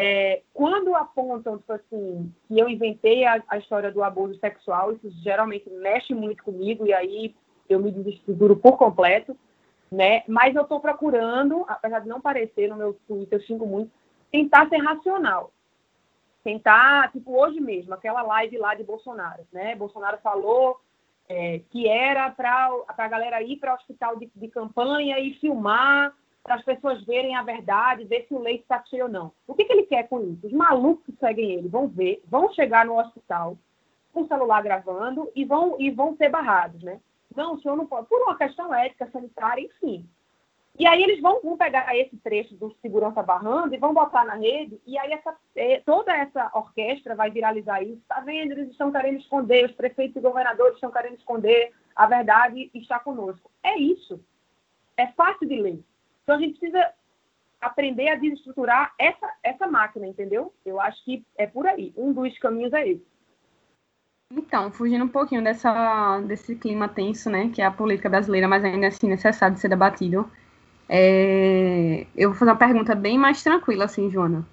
É, quando apontam, tipo assim, que eu inventei a, a, história do abuso sexual, isso geralmente mexe muito comigo e aí eu me desestruturo por completo, né? Mas eu estou procurando, apesar de não parecer no meu Twitter, eu xingo muito, tentar ser racional. Tentar, tipo, hoje mesmo, aquela live lá de Bolsonaro, né? Bolsonaro falou é, que era para a galera ir para o hospital de, de campanha e filmar para as pessoas verem a verdade, ver se o leite está cheio ou não. O que, que ele quer com isso? Os malucos que seguem ele vão ver, vão chegar no hospital com o celular gravando e vão, e vão ser barrados, né? Não, o senhor não pode, por uma questão ética, sanitária, enfim. E aí eles vão, vão pegar esse trecho do segurança barrando e vão botar na rede, e aí essa, é, toda essa orquestra vai viralizar isso. Está vendo? Eles estão querendo esconder, os prefeitos e governadores estão querendo esconder a verdade está conosco. É isso. É fácil de ler. Então a gente precisa aprender a desestruturar essa, essa máquina, entendeu? Eu acho que é por aí. Um dos caminhos é esse. Então, fugindo um pouquinho dessa, desse clima tenso, né, que é a política brasileira, mas ainda assim necessário de ser debatido, é... eu vou fazer uma pergunta bem mais tranquila, assim, Joana.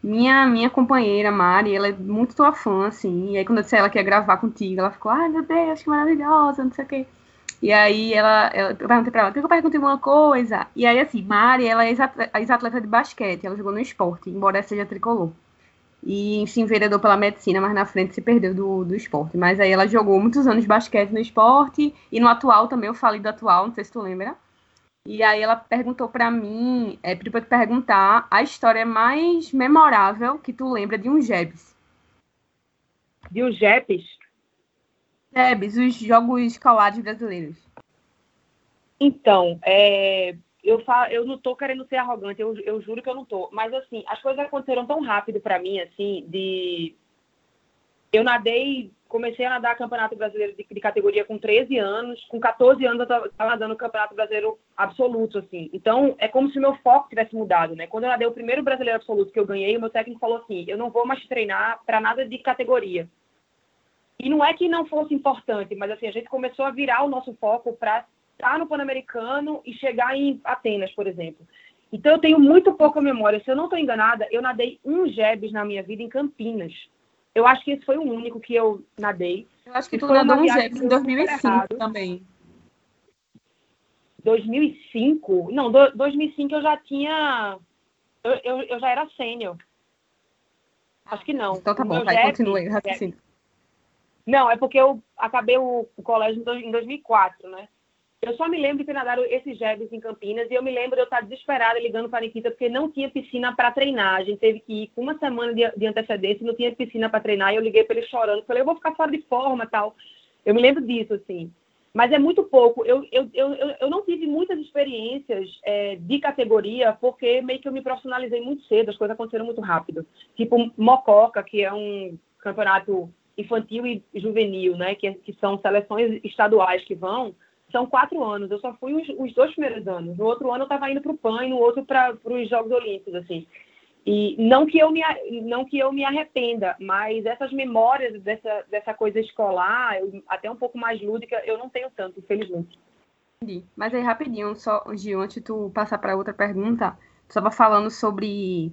Minha, minha companheira, Mari, ela é muito tua fã, assim, e aí quando eu disse ela que ia gravar contigo, ela ficou, ai meu Deus, que maravilhosa, não sei o quê. E aí ela, ela eu perguntei pra ela, que eu perguntei uma coisa? E aí, assim, Mari, ela é ex-atleta de basquete, ela jogou no esporte, embora seja tricolor. E se enveredou pela medicina, mas na frente se perdeu do, do esporte. Mas aí ela jogou muitos anos de basquete no esporte, e no atual também, eu falei do atual, não sei se tu lembra. E aí ela perguntou para mim, é, pediu pra te perguntar a história mais memorável que tu lembra de um Jebs. De um Jebs? Debs, os jogos escolares brasileiros. Então, é, eu, falo, eu não estou querendo ser arrogante, eu, eu juro que eu não estou. Mas, assim, as coisas aconteceram tão rápido para mim, assim, de... Eu nadei, comecei a nadar Campeonato Brasileiro de, de categoria com 13 anos, com 14 anos eu estava nadando Campeonato Brasileiro absoluto, assim. Então, é como se meu foco tivesse mudado, né? Quando eu nadei o primeiro Brasileiro absoluto que eu ganhei, o meu técnico falou assim, eu não vou mais treinar para nada de categoria. E não é que não fosse importante, mas assim, a gente começou a virar o nosso foco para estar no Pan-Americano e chegar em Atenas, por exemplo. Então eu tenho muito pouca memória. Se eu não estou enganada, eu nadei um Jebs na minha vida em Campinas. Eu acho que esse foi o único que eu nadei. Eu acho que tu nadou um Jebs em 2005 também. 2005? Não, do, 2005 eu já tinha Eu, eu, eu já era sênior. Acho que não. Então tá bom, vai, continue aí raciocínio. Não, é porque eu acabei o, o colégio em dois- em 2004, né? Eu só me lembro de ter nadado esses jebs em Campinas e eu me lembro de eu estar desesperada ligando para a Nikita porque não tinha piscina para treinar. A gente teve que ir com uma semana de, de antecedência e não tinha piscina para treinar. E eu liguei para ele chorando. Falei, eu vou ficar fora de forma tal. Eu me lembro disso, assim. Mas é muito pouco. Eu, eu, eu, eu- eu não tive muitas experiências é, de categoria porque meio que eu me profissionalizei muito cedo. As coisas aconteceram muito rápido. Tipo Mococa, que é um campeonato infantil e juvenil, né? Que, que são seleções estaduais que vão são quatro anos. Eu só fui os, os dois primeiros anos. No outro ano eu estava indo para o PAN e no outro para os Jogos Olímpicos, assim. E não que eu me não que eu me arrependa, mas essas memórias dessa dessa coisa escolar, eu- até um pouco mais lúdica, eu não tenho tanto, infelizmente. Entendi. Mas aí, rapidinho, só, Gil, antes de tu passar para outra pergunta, tu estava falando sobre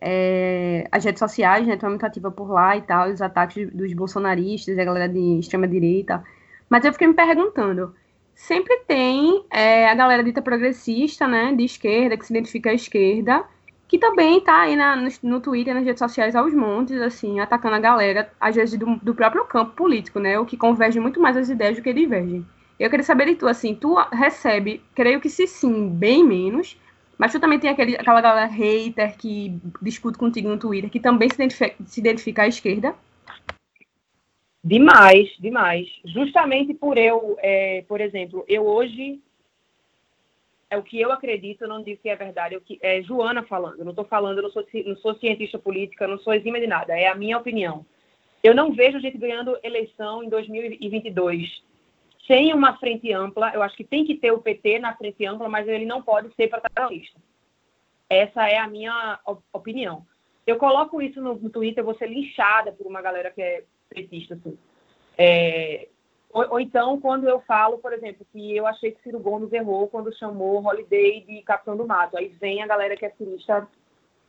é, as redes sociais, né? Tu é muito ativa por lá e tal, os ataques dos bolsonaristas, a galera de extrema-direita. Mas eu fiquei me perguntando, sempre tem é, a galera dita progressista, né, de esquerda, que se identifica à esquerda, que também tá aí na, no, no Twitter, nas redes sociais aos montes, assim, atacando a galera, às vezes do, do próprio campo político, né, o que converge muito mais as ideias do que divergem. Eu queria saber de tu, assim, tu recebe, creio que se sim, bem menos, mas tu também tem aquele, aquela galera hater que discute contigo no Twitter, que também se identifica, se identifica à esquerda. Demais, demais. Justamente por eu, é, por exemplo, eu hoje é o que eu acredito, eu não digo que é verdade, é que é Joana falando. Eu não estou falando, eu não sou, não sou cientista política, não sou exímia de nada. É a minha opinião. Eu não vejo a gente ganhando eleição em 2022 sem uma frente ampla. Eu acho que tem que ter o PT na frente ampla, mas ele não pode ser protagonista. Essa é a minha op- opinião. Eu coloco isso no, no Twitter, eu vou ser linchada por uma galera que é petista, assim. É, ou, ou então, quando eu falo, por exemplo, que eu achei que Ciro Gomes errou quando chamou Holiday de Capitão do Mato. Aí vem a galera que é cirista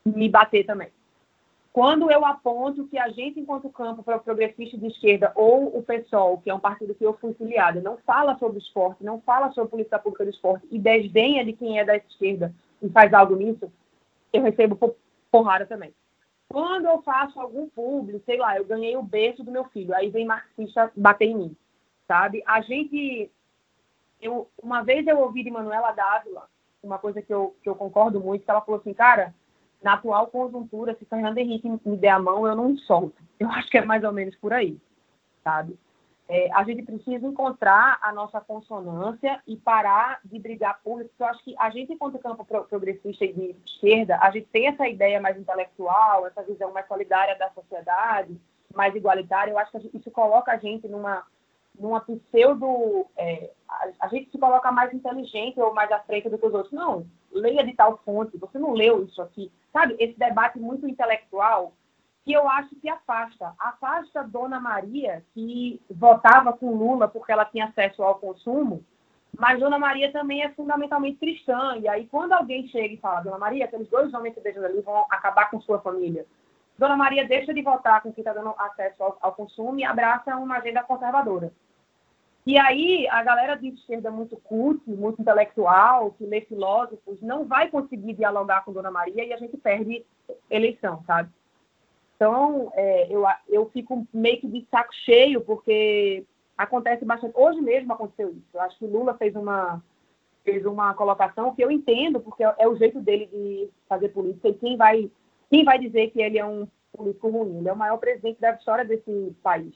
me bater também. Quando eu aponto que a gente, enquanto campo pro- progressista de esquerda, ou o PSOL, que é um partido que eu fui filiada, não fala sobre esporte, não fala sobre política pública do esporte, e desdenha de quem é da esquerda e faz algo nisso, eu recebo po- porrada também. Quando eu faço algum público, sei lá, eu ganhei o berço do meu filho, aí vem marxista bater em mim, sabe? A gente, eu, uma vez eu ouvi de Manuela Dávila, uma coisa que eu, que eu concordo muito, que ela falou assim, cara, na atual conjuntura, se Fernando Henrique me der a mão, eu não solto. Eu acho que é mais ou menos por aí, sabe? É, a gente precisa encontrar a nossa consonância e parar de brigar por isso. Eu acho que a gente, enquanto campo pro- progressista e de esquerda, a gente tem essa ideia mais intelectual, essa visão mais solidária da sociedade, mais igualitária. Eu acho que isso coloca a gente numa, numa pseudo. é, a, a gente se coloca mais inteligente ou mais à frente do que os outros. Não, leia de tal fonte, você não leu isso aqui. Sabe, esse debate muito intelectual que eu acho que afasta. Afasta Dona Maria, que votava com Lula porque ela tinha acesso ao consumo, mas Dona Maria também é fundamentalmente cristã. E aí, quando alguém chega e fala, Dona Maria, aqueles dois homens que beijam ali vão acabar com sua família. Dona Maria deixa de votar com quem está dando acesso ao, ao consumo e abraça uma agenda conservadora. E aí, a galera de esquerda muito cult, muito intelectual, que lê filósofos, não vai conseguir dialogar com Dona Maria e a gente perde eleição, sabe? Então, é, eu, eu fico meio que de saco cheio, porque acontece bastante. Hoje mesmo aconteceu isso. Eu acho que Lula fez uma, fez uma colocação que eu entendo, porque é, é o jeito dele de fazer política. E quem vai, quem vai dizer que ele é um político ruim? Ele é o maior presidente da história desse país.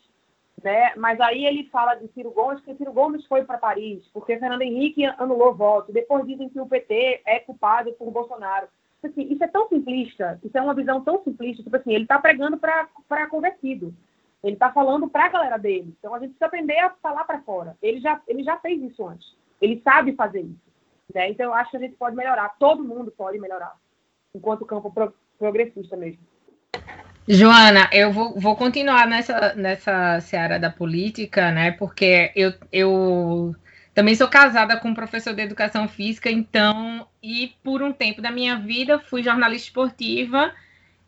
Né? Mas aí ele fala de Ciro Gomes, que Ciro Gomes foi para Paris, porque Fernando Henrique anulou voto. Depois dizem que o PT é culpado por Bolsonaro. Assim, isso é tão simplista, isso é uma visão tão simplista, tipo assim, ele está pregando para convertido. Ele está falando para a galera dele. Então a gente precisa aprender a falar para fora. Ele já, ele já fez isso antes. Ele sabe fazer isso. Né? Então eu acho que a gente pode melhorar. Todo mundo pode melhorar. Enquanto campo pro, progressista mesmo. Joana, eu vou, vou continuar nessa, nessa seara da política, né? Porque eu, eu também sou casada com um professor de educação física, então, e por um tempo da minha vida fui jornalista esportiva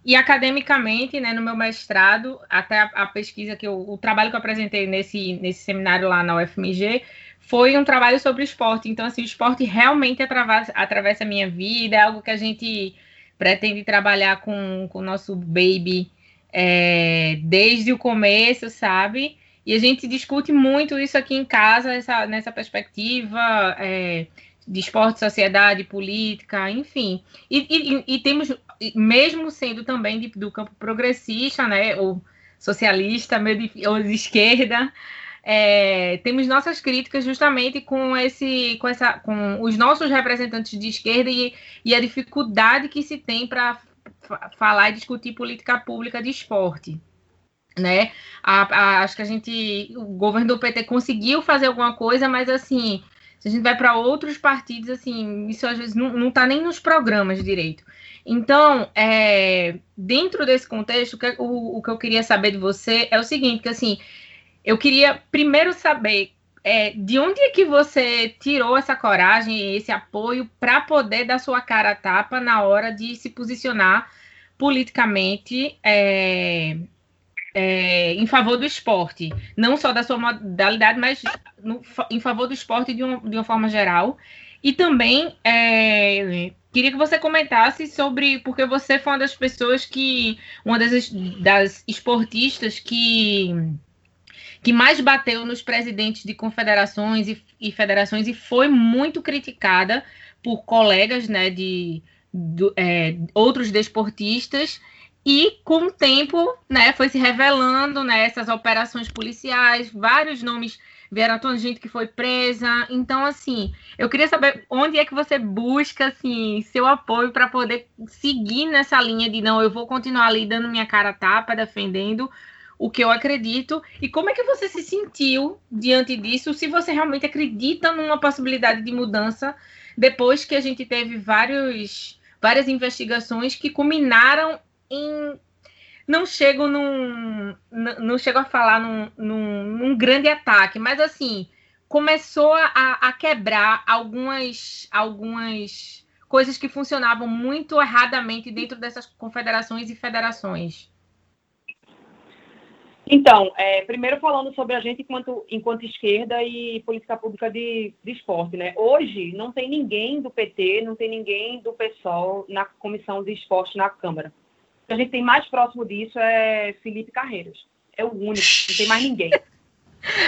e academicamente, né, no meu mestrado, até a, a pesquisa que eu, o trabalho que eu apresentei nesse, nesse seminário lá na UFMG foi um trabalho sobre esporte. Então, assim, o esporte realmente atravessa, atravessa a minha vida, é algo que a gente pretende trabalhar com o nosso baby é, desde o começo, sabe? E a gente discute muito isso aqui em casa, essa, nessa perspectiva é, de esporte, sociedade, política, enfim. E, e, e temos, mesmo sendo também de, do campo progressista, né, ou socialista, meio de, ou de esquerda, é, temos nossas críticas justamente com esse, com essa, com os nossos representantes de esquerda e, e a dificuldade que se tem para falar e discutir política pública de esporte. Né? A, a, acho que a gente, o governo do PT conseguiu fazer alguma coisa, mas assim, se a gente vai para outros partidos, assim, isso às vezes não está nem nos programas direito. Então, é, dentro desse contexto, o, o, que eu queria saber de você é o seguinte, que assim, eu queria primeiro saber é, de onde é que você tirou essa coragem, esse apoio para poder dar sua cara a tapa na hora de se posicionar politicamente é, é, em favor do esporte, não só da sua modalidade, mas no, em favor do esporte de, um, de uma forma geral. E também é, queria que você comentasse sobre, porque você foi uma das pessoas que, uma das, das esportistas que que mais bateu nos presidentes de confederações e, e federações e foi muito criticada por colegas né, de, é, outros desportistas e com o tempo né, foi se revelando né, essas operações policiais, vários nomes vieram à gente que foi presa. Então, assim, eu queria saber onde é que você busca assim, seu apoio para poder seguir nessa linha de não, eu vou continuar ali dando minha cara tapa, defendendo, o que eu acredito. E como é que você se sentiu diante disso? Se você realmente acredita numa possibilidade de mudança depois que a gente teve vários, várias investigações que culminaram em não chego num não chego a falar num, num, num grande ataque, mas assim começou a, a, quebrar algumas algumas coisas que funcionavam muito erradamente dentro dessas confederações e federações. Então, é, primeiro falando sobre a gente enquanto, enquanto esquerda e política pública de, de esporte, né? Hoje não tem ninguém do PT, não tem ninguém do PSOL na comissão de esporte na Câmara. O que a gente tem mais próximo disso é Felipe Carreiras. É o único, não tem mais ninguém.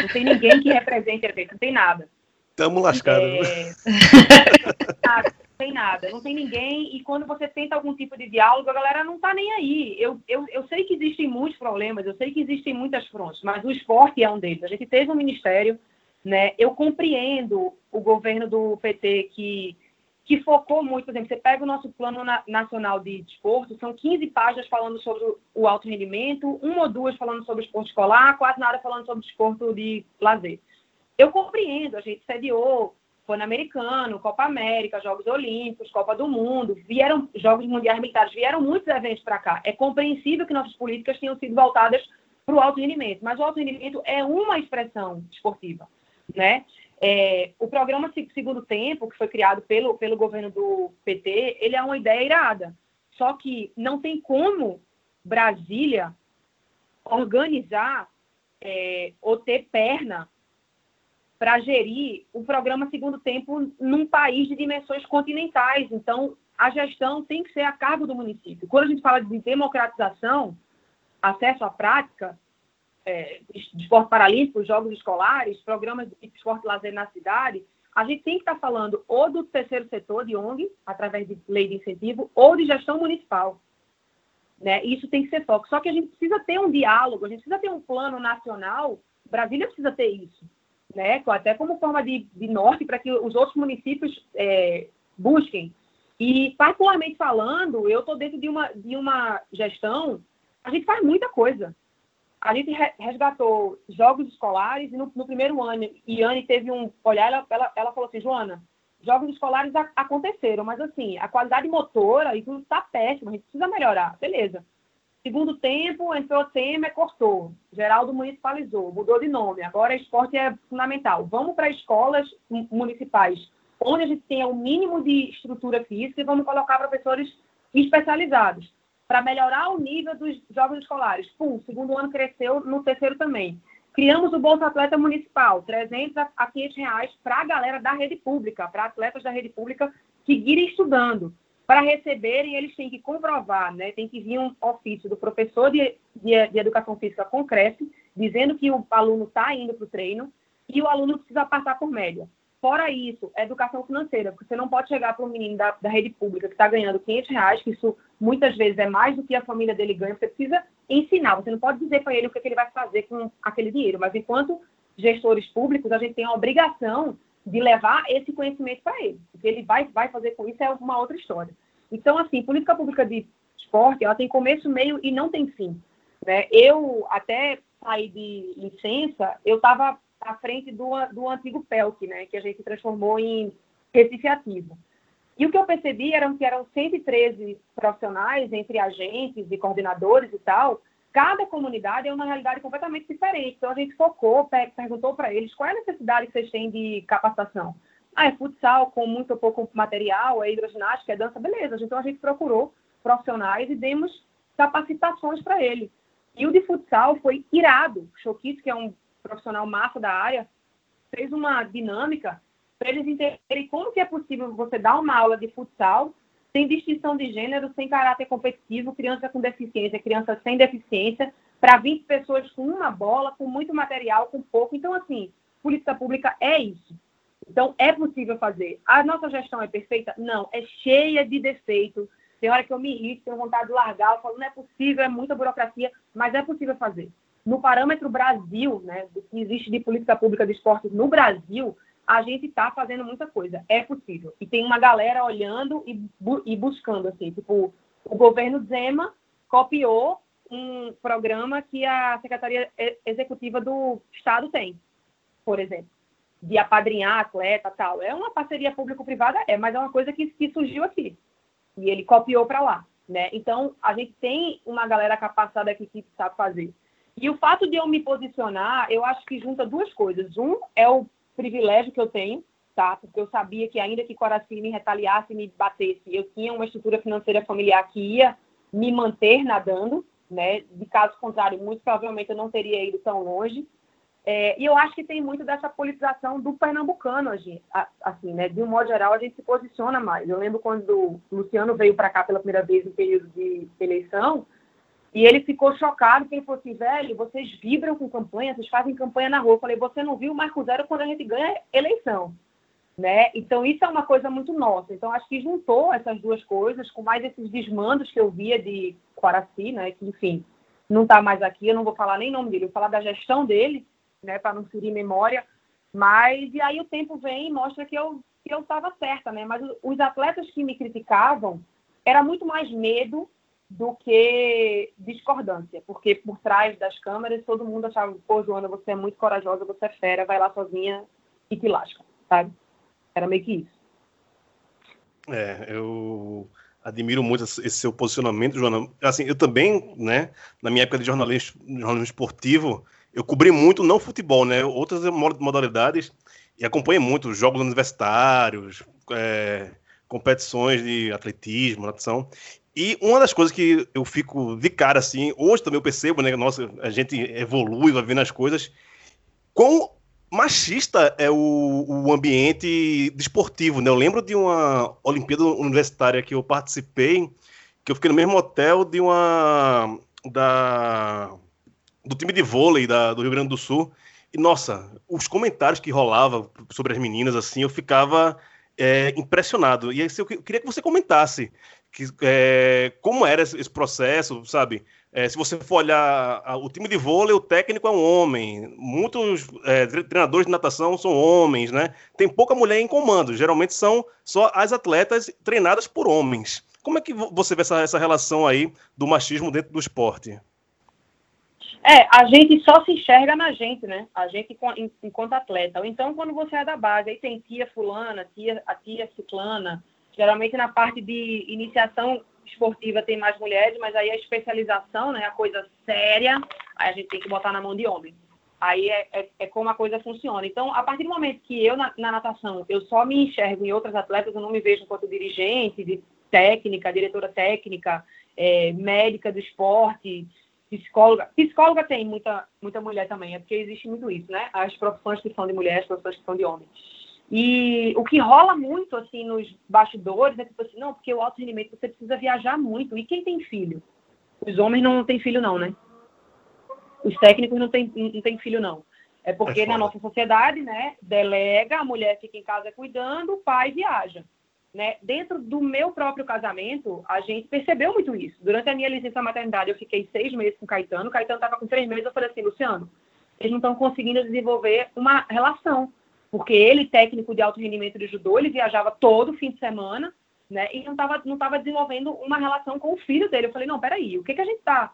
Não tem ninguém que represente a gente, não tem nada. Estamos lascados. É... tem nada, não tem ninguém, e quando você tenta algum tipo de diálogo, a galera não tá nem aí. Eu, eu, eu sei que existem muitos problemas, eu sei que existem muitas frontes, mas o esporte é um deles. A gente teve um ministério, né? Eu compreendo o governo do PT que, que focou muito, por exemplo, você pega o nosso plano na, nacional de desporto, são 15 páginas falando sobre o alto rendimento, uma ou duas falando sobre o esporte escolar, quase nada falando sobre o esporte de lazer. Eu compreendo, a gente sediou Pan-Americano, Copa América, Jogos Olímpicos, Copa do Mundo, vieram Jogos Mundiais Militares, vieram muitos eventos para cá. É compreensível que nossas políticas tenham sido voltadas para o alto rendimento, mas o alto rendimento é uma expressão esportiva, né? É, o programa Segundo Tempo, que foi criado pelo, pelo governo do PT, ele é uma ideia irada. Só que não tem como Brasília organizar é, ou ter perna para gerir o programa Segundo Tempo num país de dimensões continentais. Então, a gestão tem que ser a cargo do município. Quando a gente fala de democratização, acesso à prática, é, esporte paralímpico, jogos escolares, programas de esporte lazer na cidade, a gente tem que estar falando ou do terceiro setor de ONG, através de lei de incentivo, ou de gestão municipal. Né? Isso tem que ser foco. Só que a gente precisa ter um diálogo, a gente precisa ter um plano nacional. Brasília precisa ter isso né, até como forma de, de norte para que os outros municípios é, busquem. E, particularmente falando, eu estou dentro de uma, de uma gestão, a gente faz muita coisa. A gente resgatou jogos escolares e no, no primeiro ano, Iane teve um olhar, ela, ela, ela falou assim, Joana, jogos escolares aconteceram, mas assim, a qualidade motora e tudo está péssimo, a gente precisa melhorar. Beleza. Segundo tempo, entrou Temer, cortou. Geraldo municipalizou, mudou de nome. Agora esporte é fundamental. Vamos para escolas municipais, onde a gente tenha o um mínimo de estrutura física e vamos colocar professores especializados para melhorar o nível dos jogos escolares. Pum, segundo ano cresceu, no terceiro também. Criamos o Bolsa Atleta Municipal, 300 a 500 reais para a galera da rede pública, para atletas da rede pública seguirem estudando. Para receberem, eles têm que comprovar, né? Tem que vir um ofício do professor de, de, de educação física com creche, dizendo que o aluno está indo para o treino e o aluno precisa passar por média. Fora isso, educação financeira, porque você não pode chegar para um menino da, da rede pública que está ganhando 500 reais, que isso muitas vezes é mais do que a família dele ganha, você precisa ensinar, você não pode dizer para ele o que, é que ele vai fazer com aquele dinheiro, mas enquanto gestores públicos, a gente tem a obrigação de levar esse conhecimento para ele. O que ele vai, vai fazer com isso é uma outra história. Então, assim, política pública de esporte, ela tem começo, meio e não tem fim. Né? Eu, até sair de licença, eu estava à frente do, do antigo PELC, né, que a gente transformou em Recife Ativo. E o que eu percebi era que eram 113 profissionais, entre agentes e coordenadores e tal, cada comunidade é uma realidade completamente diferente. Então, a gente focou, perguntou para eles qual é a necessidade que vocês têm de capacitação. Ah, é futsal com muito ou pouco material, é hidroginástica, é dança, beleza. Então, a gente procurou profissionais e demos capacitações para eles. E o de futsal foi irado. Choquito, que é um profissional massa da área, fez uma dinâmica para eles entenderem como que é possível você dar uma aula de futsal sem distinção de gênero, sem caráter competitivo, criança com deficiência, criança sem deficiência, para 20 pessoas com uma bola, com muito material, com pouco. Então, assim, política pública é isso. Então, é possível fazer. A nossa gestão é perfeita? Não, é cheia de defeitos. Tem hora que eu me irrito, tenho vontade de largar, eu falo, não é possível, é muita burocracia, mas é possível fazer. No parâmetro Brasil, né, do que existe de política pública de esportes no Brasil, a gente está fazendo muita coisa. É possível. E tem uma galera olhando e, bu e buscando, assim, tipo, o governo Zema copiou um programa que a Secretaria Executiva do Estado tem, por exemplo, de apadrinhar atleta tal. É uma parceria público-privada, é, mas é uma coisa que, que surgiu aqui. E ele copiou para lá, né? Então, a gente tem uma galera capacitada aqui que sabe fazer. E o fato de eu me posicionar, eu acho que junta duas coisas. Um é o privilégio que eu tenho, tá? Porque eu sabia que ainda que Coraci me retaliasse me batesse, eu tinha uma estrutura financeira familiar que ia me manter nadando, né? De caso contrário, muito provavelmente eu não teria ido tão longe. É, e eu acho que tem muito dessa politização do pernambucano, assim, né? De um modo geral, a gente se posiciona mais. Eu lembro quando o Luciano veio para cá pela primeira vez no período de eleição, e ele ficou chocado, porque ele falou assim, velho, vocês vibram com campanha, vocês fazem campanha na rua. Eu falei, você não viu o Marco Zero quando a gente ganha eleição, né? Então, isso é uma coisa muito nossa. Então, acho que juntou essas duas coisas, com mais esses desmandos que eu via de Quaraci, né? Que, enfim, não está mais aqui, eu não vou falar nem nome dele, eu vou falar da gestão dele, né? Para não ferir memória. Mas, e aí o tempo vem e mostra que eu que eu estava certa, né? Mas os atletas que me criticavam, era muito mais medo do que discordância, porque por trás das câmeras todo mundo achava, pô, Joana, você é muito corajosa, você é fera, vai lá sozinha e te lasca, sabe? Era meio que isso. É, eu admiro muito esse seu posicionamento, Joana. Assim, eu também, né, na minha época de jornalismo, jornalismo esportivo, eu cobri muito não futebol, né, outras modalidades e acompanhei muito jogos universitários, é, competições de atletismo, natação. E uma das coisas que eu fico de cara, assim, hoje também eu percebo, né? Nossa, a gente evolui, vai vendo as coisas. Quão machista é o, o ambiente desportivo, né? Eu lembro de uma Olimpíada Universitária que eu participei, que eu fiquei no mesmo hotel de uma. da do time de vôlei da, do Rio Grande do Sul. E, nossa, os comentários que rolavam sobre as meninas, assim, eu ficava é, impressionado. E assim, eu queria que você comentasse que, é, como era esse processo, sabe? É, se você for olhar o time de vôlei, o técnico é um homem. Muitos é, treinadores de natação são homens, né? Tem pouca mulher em comando. Geralmente são só as atletas treinadas por homens. Como é que você vê essa, essa relação aí do machismo dentro do esporte? É, a gente só se enxerga na gente, né? A gente enquanto atleta. Ou então, quando você é da base, aí tem tia fulana, tia, a tia ciclana, Geralmente na parte de iniciação esportiva tem mais mulheres, mas aí a especialização, né, a coisa séria, aí a gente tem que botar na mão de homem. Aí é, é, é como a coisa funciona. Então, a partir do momento que eu, na, na, natação, eu só me enxergo em outras atletas, eu não me vejo enquanto dirigente, de técnica, diretora técnica, é, médica do esporte, psicóloga. Psicóloga tem muita, muita mulher também, é porque existe muito isso, né? As profissões que são de mulheres, as profissões que são de homens. E o que rola muito, assim, nos bastidores é tipo assim, não, porque o alto rendimento você precisa viajar muito. E quem tem filho? Os homens não têm filho, não, né? Os técnicos não têm, não têm filho, não. É porque É na nossa sociedade, né, delega, a mulher fica em casa cuidando, o pai viaja. Né? Dentro do meu próprio casamento, a gente percebeu muito isso. Durante a minha licença maternidade, eu fiquei seis meses com o Caetano. O Caetano estava com três meses. Eu falei assim, Luciano, eles não estão conseguindo desenvolver uma relação. Porque ele, técnico de alto rendimento de judô, ele viajava todo fim de semana, né? E não estava não tava desenvolvendo uma relação com o filho dele. Eu falei, não, peraí, o que, que a gente está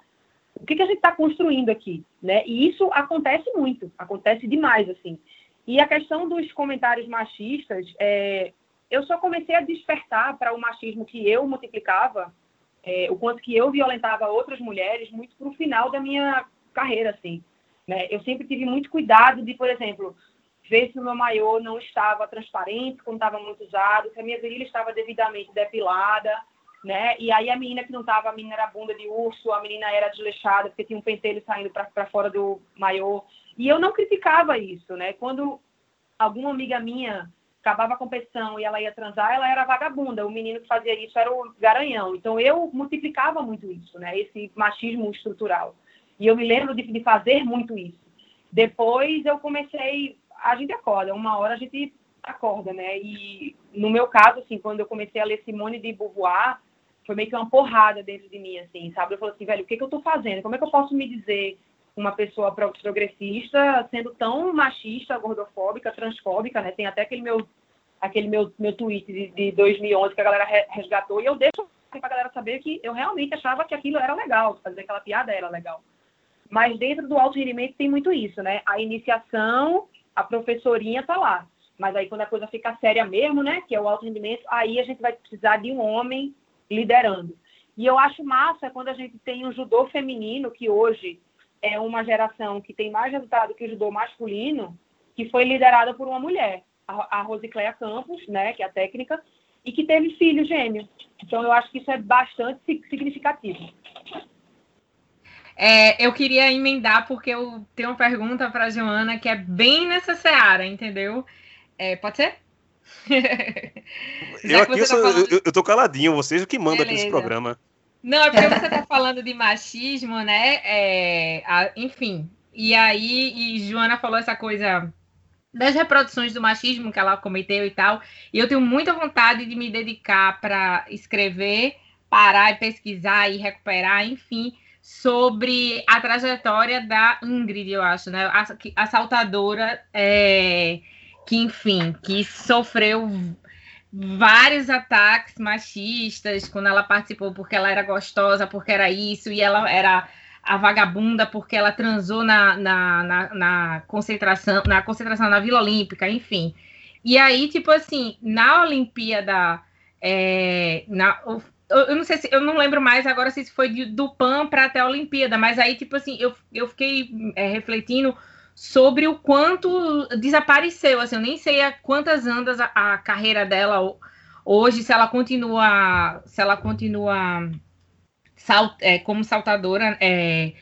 o que, que a gente está construindo aqui, né? E isso acontece muito, acontece demais, assim. E a questão dos comentários machistas, é, eu só comecei a despertar para o machismo que eu multiplicava, é, o quanto que eu violentava outras mulheres, muito para o final da minha carreira, assim. Né? Eu sempre tive muito cuidado de, por exemplo, ver se o meu maiô não estava transparente, quando estava muito usado, se a minha virilha estava devidamente depilada, né? E aí a menina que não estava, a menina era bunda de urso, a menina era desleixada porque tinha um pentelho saindo para fora do maiô. E eu não criticava isso, né? Quando alguma amiga minha acabava a competição e ela ia transar, ela era vagabunda. O menino que fazia isso era o garanhão. Então eu multiplicava muito isso, né? Esse machismo estrutural. E eu me lembro de, de fazer muito isso. Depois eu comecei, a gente acorda, uma hora a gente acorda, né? E no meu caso, assim, quando eu comecei a ler Simone de Beauvoir, foi meio que uma porrada dentro de mim, assim, sabe? Eu falei assim, velho, o que, que eu tô fazendo? Como é que eu posso me dizer uma pessoa pro- progressista sendo tão machista, gordofóbica, transfóbica, né? Tem até aquele meu aquele meu, meu tweet de, de 2011 que a galera re- resgatou e eu deixo pra galera saber que eu realmente achava que aquilo era legal, fazer aquela piada era legal. Mas dentro do alto rendimento tem muito isso, né? A iniciação, a professorinha tá lá. Mas aí quando a coisa fica séria mesmo, né? Que é o alto rendimento, aí a gente vai precisar de um homem liderando. E eu acho massa quando a gente tem um judô feminino, que hoje é uma geração que tem mais resultado que o judô masculino, que foi liderada por uma mulher, a Rosicléia Campos, né, que é a técnica, e que teve filho gêmeo. Então eu acho que isso é bastante si- significativo. É, eu queria emendar porque eu tenho uma pergunta para a Joana que é bem nessa seara, entendeu? É, pode ser? Eu aqui você eu, tá sou- falando- eu- eu tô caladinho, vocês o que mandam aqui nesse programa. Não, é porque você está falando de machismo, né? É, a- enfim. E aí, e Joana falou essa coisa das reproduções do machismo que ela cometeu e tal. E eu tenho muita vontade de me dedicar para escrever, parar e pesquisar e recuperar, enfim, sobre a trajetória da Ingrid, eu acho, né? A, que- a saltadora é, que, enfim, que sofreu vários ataques machistas quando ela participou porque ela era gostosa, porque era isso, e ela era a vagabunda porque ela transou na, na, na, na concentração, na concentração na Vila Olímpica, enfim. E aí, tipo assim, na Olimpíada, é, na, eu, não sei se eu não lembro mais agora se foi de, do PAN para até a Olimpíada, mas aí, tipo assim, eu, eu fiquei é, refletindo sobre o quanto desapareceu. Assim, eu nem sei a quantas andas a, a carreira dela ho- hoje, se ela continua, se ela continua sal- é, como saltadora. é.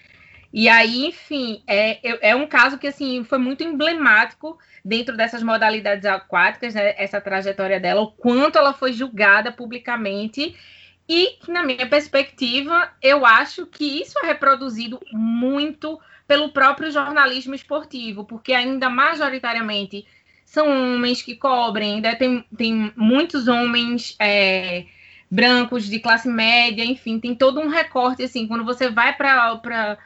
e aí, enfim, é, é um caso que assim foi muito emblemático dentro dessas modalidades aquáticas, né, essa trajetória dela, o quanto ela foi julgada publicamente. E, na minha perspectiva, eu acho que isso é reproduzido muito pelo próprio jornalismo esportivo, porque ainda majoritariamente são homens que cobrem, ainda tem, tem muitos homens é, brancos de classe média, enfim, tem todo um recorte, assim, quando você vai para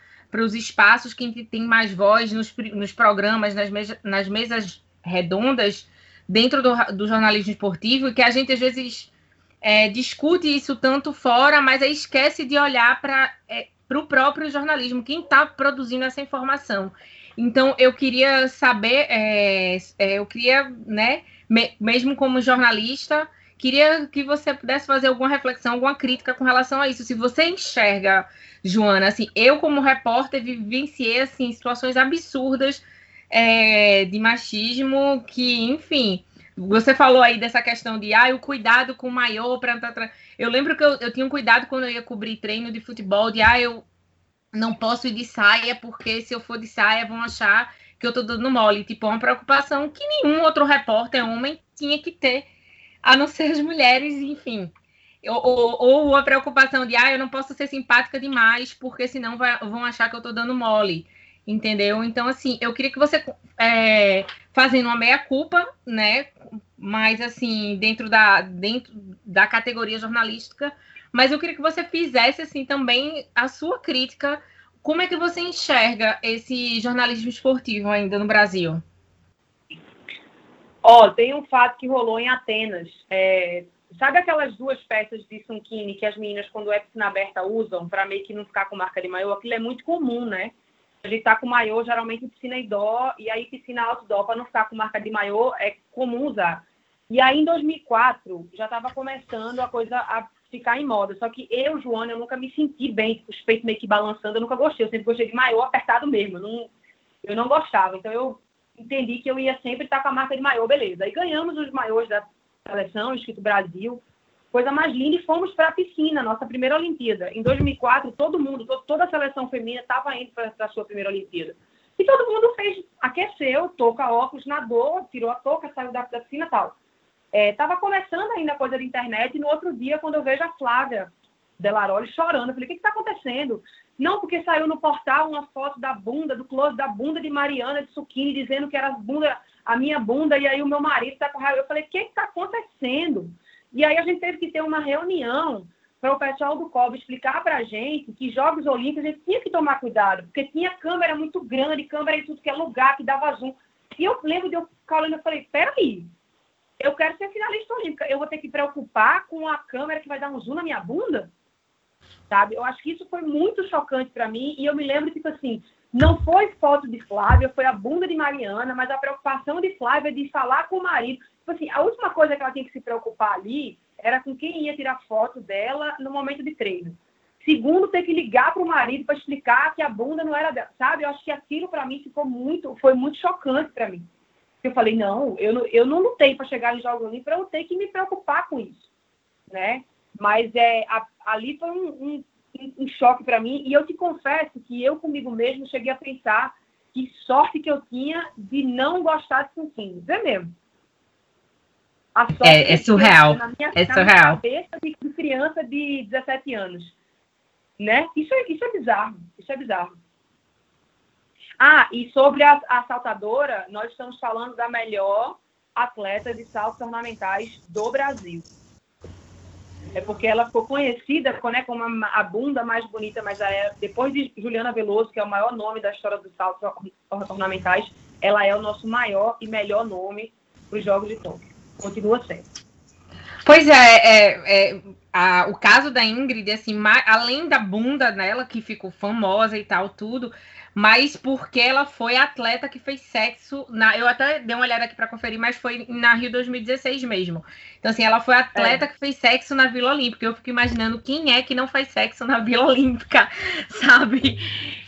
os espaços que tem mais voz nos, nos programas, nas, mesa- nas mesas redondas, dentro do, do jornalismo esportivo, que a gente às vezes é, discute isso tanto fora, mas aí esquece de olhar para para o próprio jornalismo, quem está produzindo essa informação. Então, eu queria saber, é, é, eu queria, né, me- mesmo como jornalista, queria que você pudesse fazer alguma reflexão, alguma crítica com relação a isso. Se você enxerga, Joana, assim, eu como repórter vivenciei assim situações absurdas é, de machismo que, enfim, você falou aí dessa questão de ah, o cuidado com o maior para eu lembro que eu, eu tinha um cuidado quando eu ia cobrir treino de futebol, de ah, eu não posso ir de saia, porque se eu for de saia vão achar que eu tô dando mole. Tipo, uma preocupação que nenhum outro repórter homem tinha que ter, a não ser as mulheres, enfim. Ou, ou, a preocupação de, ah, eu não posso ser simpática demais, porque senão vai, vão achar que eu tô dando mole. Entendeu? Então, assim, eu queria que você, é, fazendo uma meia-culpa, né? Mas, assim, dentro da, dentro da categoria jornalística, mas eu queria que você fizesse, assim, também a sua crítica. Como é que você enxerga esse jornalismo esportivo ainda no Brasil? Ó, oh, tem um fato que rolou em Atenas. É, sabe aquelas duas peças de sunkini que as meninas, quando é piscina aberta, usam para meio que não ficar com marca de maiô? Aquilo é muito comum, né? A gente tá com maiô, geralmente piscina indoor, e aí piscina outdoor, para não ficar com marca de maiô, é comum usar. E aí, em 2004, já estava começando a coisa a ficar em moda. Só que eu, Joana, eu nunca me senti bem, os peitos meio que balançando, eu nunca gostei. Eu sempre gostei de maiô apertado mesmo. Eu não, eu não gostava. Então, eu entendi que eu ia sempre estar com a marca de maiô, beleza. Aí ganhamos os maiôs da seleção, escrito Brasil, coisa mais linda, e fomos para a piscina, nossa primeira Olimpíada. Em 2004, todo mundo, toda a seleção feminina estava indo para a sua primeira Olimpíada. E todo mundo fez, aqueceu, touca óculos, nadou, tirou a touca, saiu da piscina e tal. Estava é, começando ainda a coisa da internet, e no outro dia, quando eu vejo a Flávia Delaroli chorando, eu falei, o que está acontecendo? Não, porque saiu no portal uma foto da bunda, do close da bunda de Mariana de Suquini, dizendo que era a, bunda, a minha bunda, e aí o meu marido está com raiva. Eu falei, o que está acontecendo? E aí a gente teve que ter uma reunião para o pessoal do COB explicar para a gente que Jogos Olímpicos a gente tinha que tomar cuidado, porque tinha câmera muito grande, câmera em tudo que é lugar, que dava zoom. E eu lembro de eu ficar olhando e falei, peraí, eu quero ser finalista olímpica, eu vou ter que preocupar com a câmera que vai dar um zoom na minha bunda? Sabe? Eu acho que isso foi muito chocante para mim e eu me lembro, tipo assim, não foi foto de Flávia, foi a bunda de Mariana, mas a preocupação de Flávia de falar com o marido. Tipo assim, a última coisa que ela tinha que se preocupar ali era com quem ia tirar foto dela no momento de treino. Segundo, ter que ligar para o marido para explicar que a bunda não era dela, sabe? Eu acho que aquilo para mim ficou muito, foi muito chocante para mim. Eu falei, não, eu não, eu não lutei para chegar em Jogos Olímpicos para eu ter que me preocupar com isso, né? Mas é, a, ali foi um, um, um choque para mim e eu te confesso que eu comigo mesmo cheguei a pensar que sorte que eu tinha de não gostar de Sunquinhos. É mesmo. é, é surreal. Na minha, é surreal. cabeça de, de criança de 17 anos. Né? Isso, é, isso é bizarro. Isso é bizarro. Ah, e sobre a, a saltadora, nós estamos falando da melhor atleta de saltos ornamentais do Brasil. É porque ela ficou conhecida né, como a bunda mais bonita, mas é, depois de Juliana Veloso, que é o maior nome da história dos saltos ornamentais, ela é o nosso maior e melhor nome para os Jogos de Tóquio. Continua sendo. Pois é, é, é a, o caso da Ingrid, assim, além da bunda dela, que ficou famosa e tal, tudo, mas porque ela foi a atleta que fez sexo na. Eu até dei uma olhada aqui para conferir, mas foi na Rio 2016 mesmo. Então, assim, ela foi a atleta é. que fez sexo na Vila Olímpica. Eu fico imaginando quem é que não faz sexo na Vila Olímpica, sabe?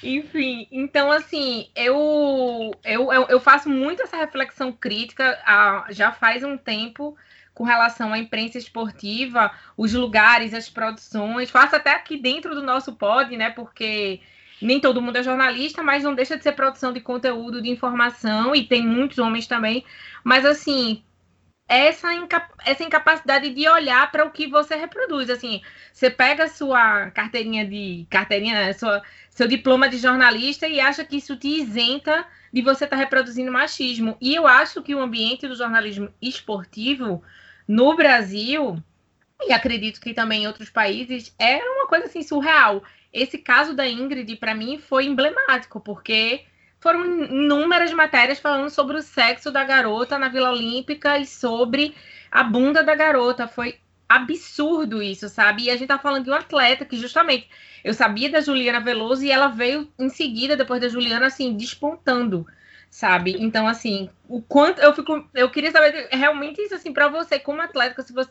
Enfim, então, assim, eu, eu, eu, eu faço muito essa reflexão crítica a, já faz um tempo com relação à imprensa esportiva, os lugares, as produções. Faço até aqui dentro do nosso pod, né? Porque nem todo mundo é jornalista, mas não deixa de ser produção de conteúdo, de informação, e tem muitos homens também. Mas, assim, essa, inca essa incapacidade de olhar para o que você reproduz. Assim, você pega sua carteirinha de. carteirinha, sua, seu diploma de jornalista e acha que isso te isenta de você estar tá reproduzindo machismo. E eu acho que o ambiente do jornalismo esportivo no Brasil, e acredito que também em outros países, é uma coisa assim surreal esse caso da Ingrid, para mim, foi emblemático, porque foram inúmeras matérias falando sobre o sexo da garota na Vila Olímpica e sobre a bunda da garota. Foi absurdo isso, sabe? E a gente tá falando de um atleta que justamente eu sabia da Juliana Veloso e ela veio em seguida depois da Juliana assim despontando, sabe? Então assim, o quanto eu fico eu queria saber realmente isso assim para você como atleta, se você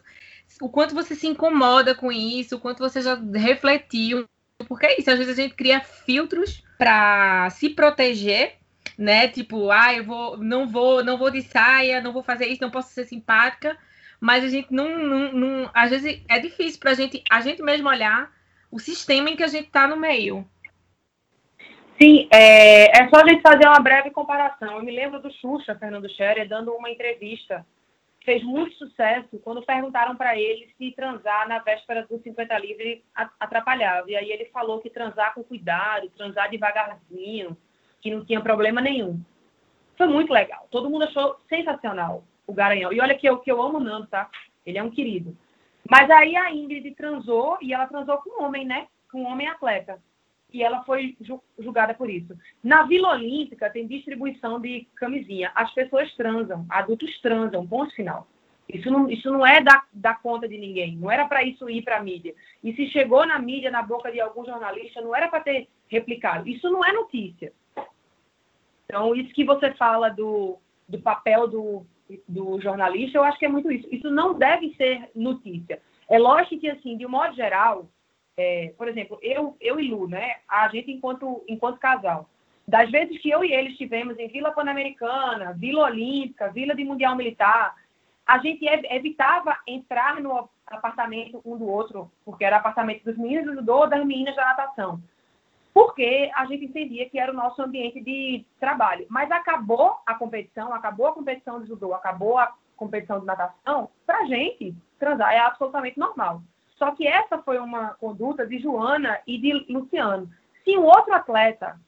o quanto você se incomoda com isso, o quanto você já refletiu porque é isso, às vezes a gente cria filtros para se proteger, né? Tipo, ah, eu vou, não vou, não vou de saia, não vou fazer isso, não posso ser simpática, mas a gente não, não, não às vezes é difícil para a gente, a gente mesmo olhar o sistema em que a gente está no meio. Sim, é, é só a gente fazer uma breve comparação. Eu me lembro do Xuxa, Fernando Scherer, dando uma entrevista. Fez muito sucesso quando perguntaram para ele se transar na véspera do 50 livre atrapalhava. E aí ele falou que transar com cuidado, transar devagarzinho, que não tinha problema nenhum. Foi muito legal. Todo mundo achou sensacional o Garanhão. E olha que eu, que eu amo o Nando, tá? Ele é um querido. Mas aí a Ingrid transou e ela transou com um homem, né? Com um homem atleta e ela foi julgada por isso. Na Vila Olímpica tem distribuição de camisinha. As pessoas transam, adultos transam, ponto final. Isso não, isso não é da, da conta de ninguém. Não era para isso ir para a mídia. E se chegou na mídia, na boca de algum jornalista, não era para ter replicado. Isso não é notícia. Então, isso que você fala do, do papel do, do jornalista, eu acho que é muito isso. Isso não deve ser notícia. É lógico que, assim, de um modo geral, é, por exemplo, eu, eu e Lu, né? A gente enquanto, enquanto casal. Das vezes que eu e ele estivemos em Vila Pan-Americana, Vila Olímpica, Vila de Mundial Militar, a gente evitava entrar no apartamento um do outro, porque era apartamento dos meninos do ou das meninas da natação. Porque a gente entendia que era o nosso ambiente de trabalho. Mas acabou a competição, acabou a competição de judô, acabou a competição de natação, pra gente, transar é absolutamente normal. Só que essa foi uma conduta de Joana e de Luciano. Se um outro atleta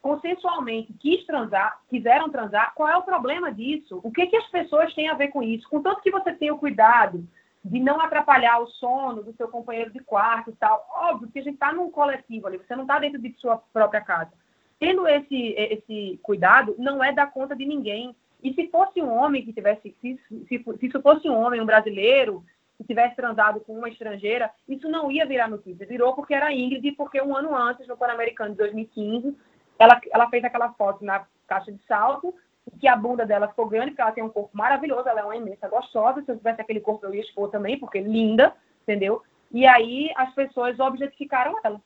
consensualmente quis transar, quiseram transar, qual é o problema disso? O que, que as pessoas têm a ver com isso? Contanto que você tenha o cuidado de não atrapalhar o sono do seu companheiro de quarto e tal. Óbvio que a gente está num coletivo ali, você não está dentro de sua própria casa. Tendo esse, esse cuidado, não é dar conta de ninguém. E se fosse um homem que tivesse, se, se, se isso fosse um homem, um brasileiro, se tivesse transado com uma estrangeira, isso não ia virar notícia. Virou porque era Ingrid, porque um ano antes, no Pan-Americano de 2015, ela, ela fez aquela foto na caixa de salto, que a bunda dela ficou grande, porque ela tem um corpo maravilhoso, ela é uma imensa gostosa. Se eu tivesse aquele corpo, eu ia expor também, porque linda, entendeu? E aí as pessoas objetificaram ela.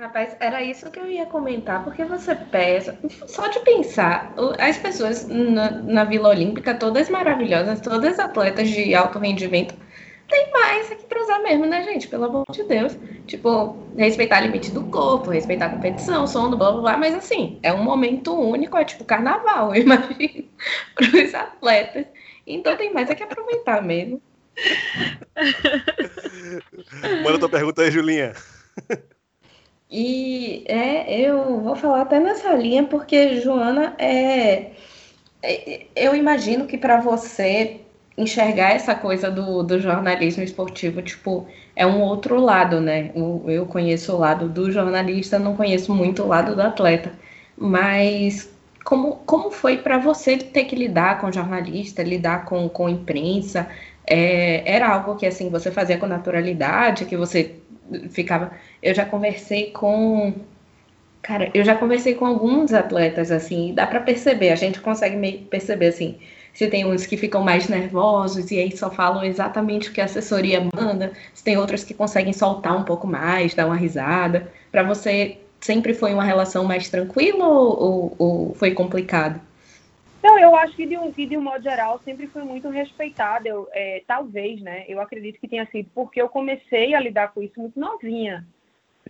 Rapaz, era isso que eu ia comentar, porque você pensa, só de pensar, as pessoas na, na Vila Olímpica, todas maravilhosas, todas atletas de alto rendimento, tem mais aqui pra usar mesmo, né, gente? Pelo amor de Deus. Tipo, respeitar o limite do corpo, respeitar a competição, sono, blá blá blá. Mas assim, é um momento único, é tipo carnaval, eu imagino, pros atletas. Então tem mais é que aproveitar mesmo. Manda tua pergunta aí, Julinha. E é, eu vou falar até nessa linha, porque, Joana, é, é eu imagino que para você enxergar essa coisa do, do jornalismo esportivo, tipo, é um outro lado, né? Eu, conheço o lado do jornalista, não conheço muito o lado do atleta. Mas como, como foi para você ter que lidar com jornalista, lidar com, com imprensa? É, era algo que assim você fazia com naturalidade, que você ficava. Eu já conversei com Cara, eu já conversei com alguns atletas assim, dá para perceber, a gente consegue meio perceber assim, se tem uns que ficam mais nervosos e aí só falam exatamente o que a assessoria manda, se tem outros que conseguem soltar um pouco mais, dar uma risada. Para você, sempre foi uma relação mais tranquila ou, ou, foi complicado? Não, eu acho que de um, de um modo geral sempre foi muito respeitada. É, talvez, né? Eu acredito que tenha sido porque eu comecei a lidar com isso muito novinha.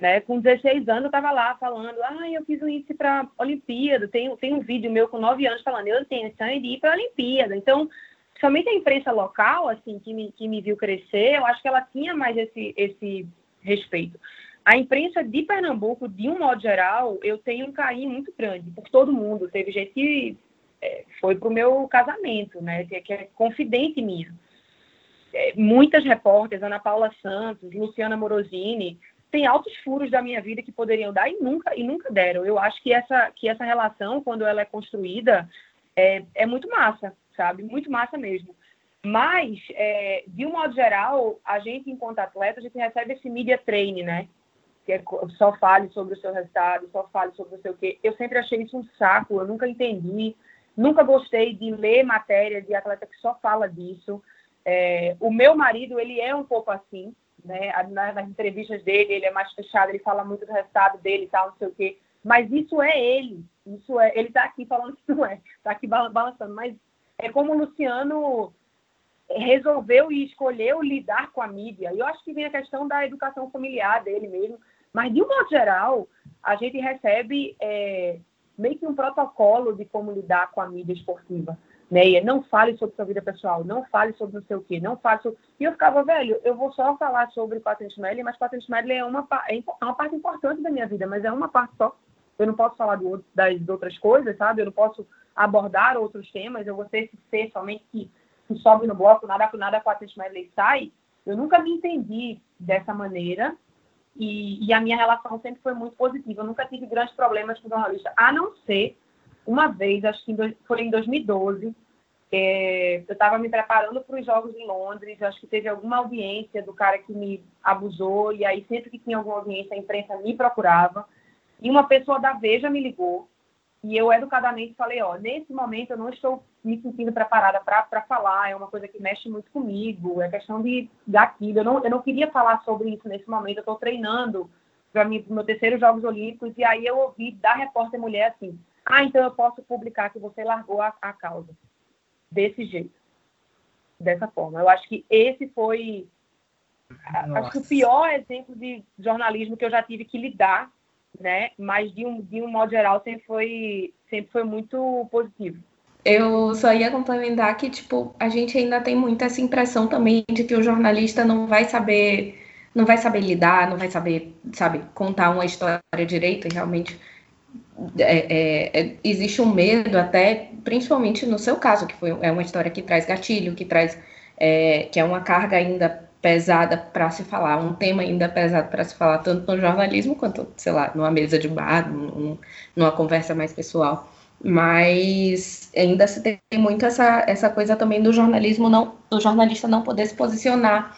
Né? Com 16 anos eu estava lá falando, ah, eu fiz um índice para Olimpíada, tem, tem um vídeo meu com 9 anos falando, eu tenho intenção de ir para a Olimpíada. Então, somente a imprensa local, assim, que me, que me viu crescer, eu acho que ela tinha mais esse, esse respeito. A imprensa de Pernambuco, de um modo geral, eu tenho um carinho muito grande por todo mundo. Teve gente que é, foi para o meu casamento, né? Que é confidente minha. É, muitas repórteres, Ana Paula Santos, Luciana Morosini, tem altos furos da minha vida que poderiam dar e nunca e nunca deram. Eu acho que essa que essa relação quando ela é construída é, é muito massa, sabe? Muito massa mesmo. Mas é, de um modo geral, a gente enquanto atleta a gente recebe esse media training, né? Que é, só fale sobre o seu resultado, só fale sobre o seu quê. Eu sempre achei isso um saco. Eu nunca entendi, nunca gostei de ler matéria de atleta que só fala disso. É, o meu marido ele é um pouco assim né? Nas entrevistas dele, ele é mais fechado, ele fala muito do resultado dele e tal, não sei o quê. Mas isso é ele. Isso é, ele está aqui falando que não é, está aqui balançando. Mas é como o Luciano resolveu e escolheu lidar com a mídia. E eu acho que vem a questão da educação familiar dele mesmo. Mas, de um modo geral, a gente recebe é, meio que um protocolo de como lidar com a mídia esportiva. Né? É, não fale sobre sua vida pessoal, não fale sobre não sei o quê, não fale sobre... E eu ficava, velho, eu vou só falar sobre Patente Medley, mas Patente Medley é uma, é uma parte importante da minha vida, mas é uma parte só. Eu não posso falar do, das outras coisas, sabe? Eu não posso abordar outros temas, eu vou ter que ser somente que, que sobe no bloco, nada com nada Patente Medley sai. Eu nunca me entendi dessa maneira e, e, a minha relação sempre foi muito positiva. Eu nunca tive grandes problemas com jornalista, a não ser uma vez, acho que foi em 2012, é, eu estava me preparando para os Jogos em Londres, acho que teve alguma audiência do cara que me abusou, e aí sempre que tinha alguma audiência, a imprensa me procurava, e uma pessoa da Veja me ligou, e eu educadamente falei, ó, nesse momento eu não estou me sentindo preparada para falar, é uma coisa que mexe muito comigo, é questão de gatilho, eu não, eu não queria falar sobre isso nesse momento, eu estou treinando para meu terceiro Jogos Olímpicos, e aí eu ouvi da repórter mulher assim, ah, então eu posso publicar que você largou a, a causa. Desse jeito. Dessa forma. Eu acho que esse foi Nossa. acho que o pior exemplo de jornalismo que eu já tive que lidar, né? Mas de um, de um modo geral sempre foi, sempre foi muito positivo. Eu só ia complementar que, tipo, a gente ainda tem muita essa impressão também de que o jornalista não vai saber, não vai saber lidar, não vai saber, sabe, contar uma história direito e realmente é, é, é, existe um medo até, principalmente no seu caso, que foi, é uma história que traz gatilho, que traz é, que é uma carga ainda pesada para se falar, um tema ainda pesado para se falar, tanto no jornalismo quanto, sei lá, numa mesa de bar, num, numa conversa mais pessoal. Mas ainda se tem muito essa, essa coisa também do jornalismo não, do jornalista não poder se posicionar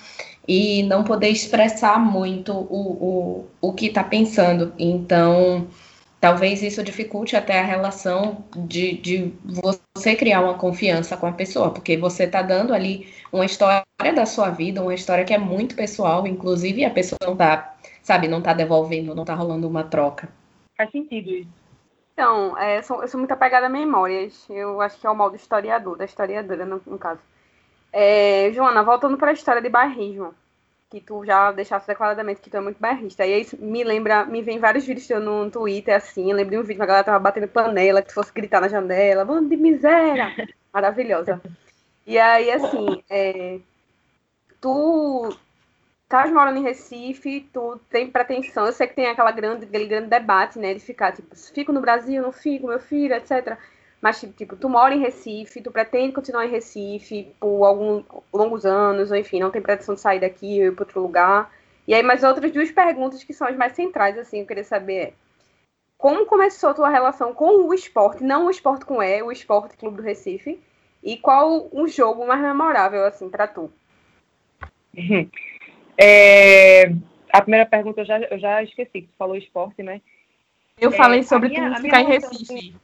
e não poder expressar muito o, o, o que está pensando. Então, talvez isso dificulte até a relação de, de você criar uma confiança com a pessoa, porque você está dando ali uma história da sua vida, uma história que é muito pessoal, inclusive a pessoa não está, sabe, não está devolvendo, não está rolando uma troca. Faz sentido isso. Então, é, sou, eu sou muito apegada a memórias. Eu acho que é o mal do historiador, da historiadora, no, no caso. É, Joana, voltando para a história de barrismo que tu já deixasse declaradamente que tu é muito bairrista. E aí me lembra, me vem vários vídeos teu no Twitter, assim, eu lembro de um vídeo que a galera tava batendo panela, que tu fosse gritar na janela, bando de miséria! Maravilhosa. E aí, assim, é, tu estás morando em Recife, tu tem pretensão, eu sei que tem aquela grande, aquele grande debate, né, de ficar, tipo, fico no Brasil, não fico, meu filho, etc., mas, tipo, tu mora em Recife, tu pretende continuar em Recife por alguns longos anos, ou enfim, não tem pretensão de sair daqui ou ir para outro lugar. E aí, mais outras duas perguntas que são as mais centrais, assim, eu queria saber é, como começou a tua relação com o esporte, não o esporte com E, o Esporte Clube do Recife, e qual o jogo mais memorável, assim, para tu? É, a primeira pergunta eu já, eu já esqueci, que tu falou esporte, né? Eu é, falei sobre minha, tu ficar em Recife.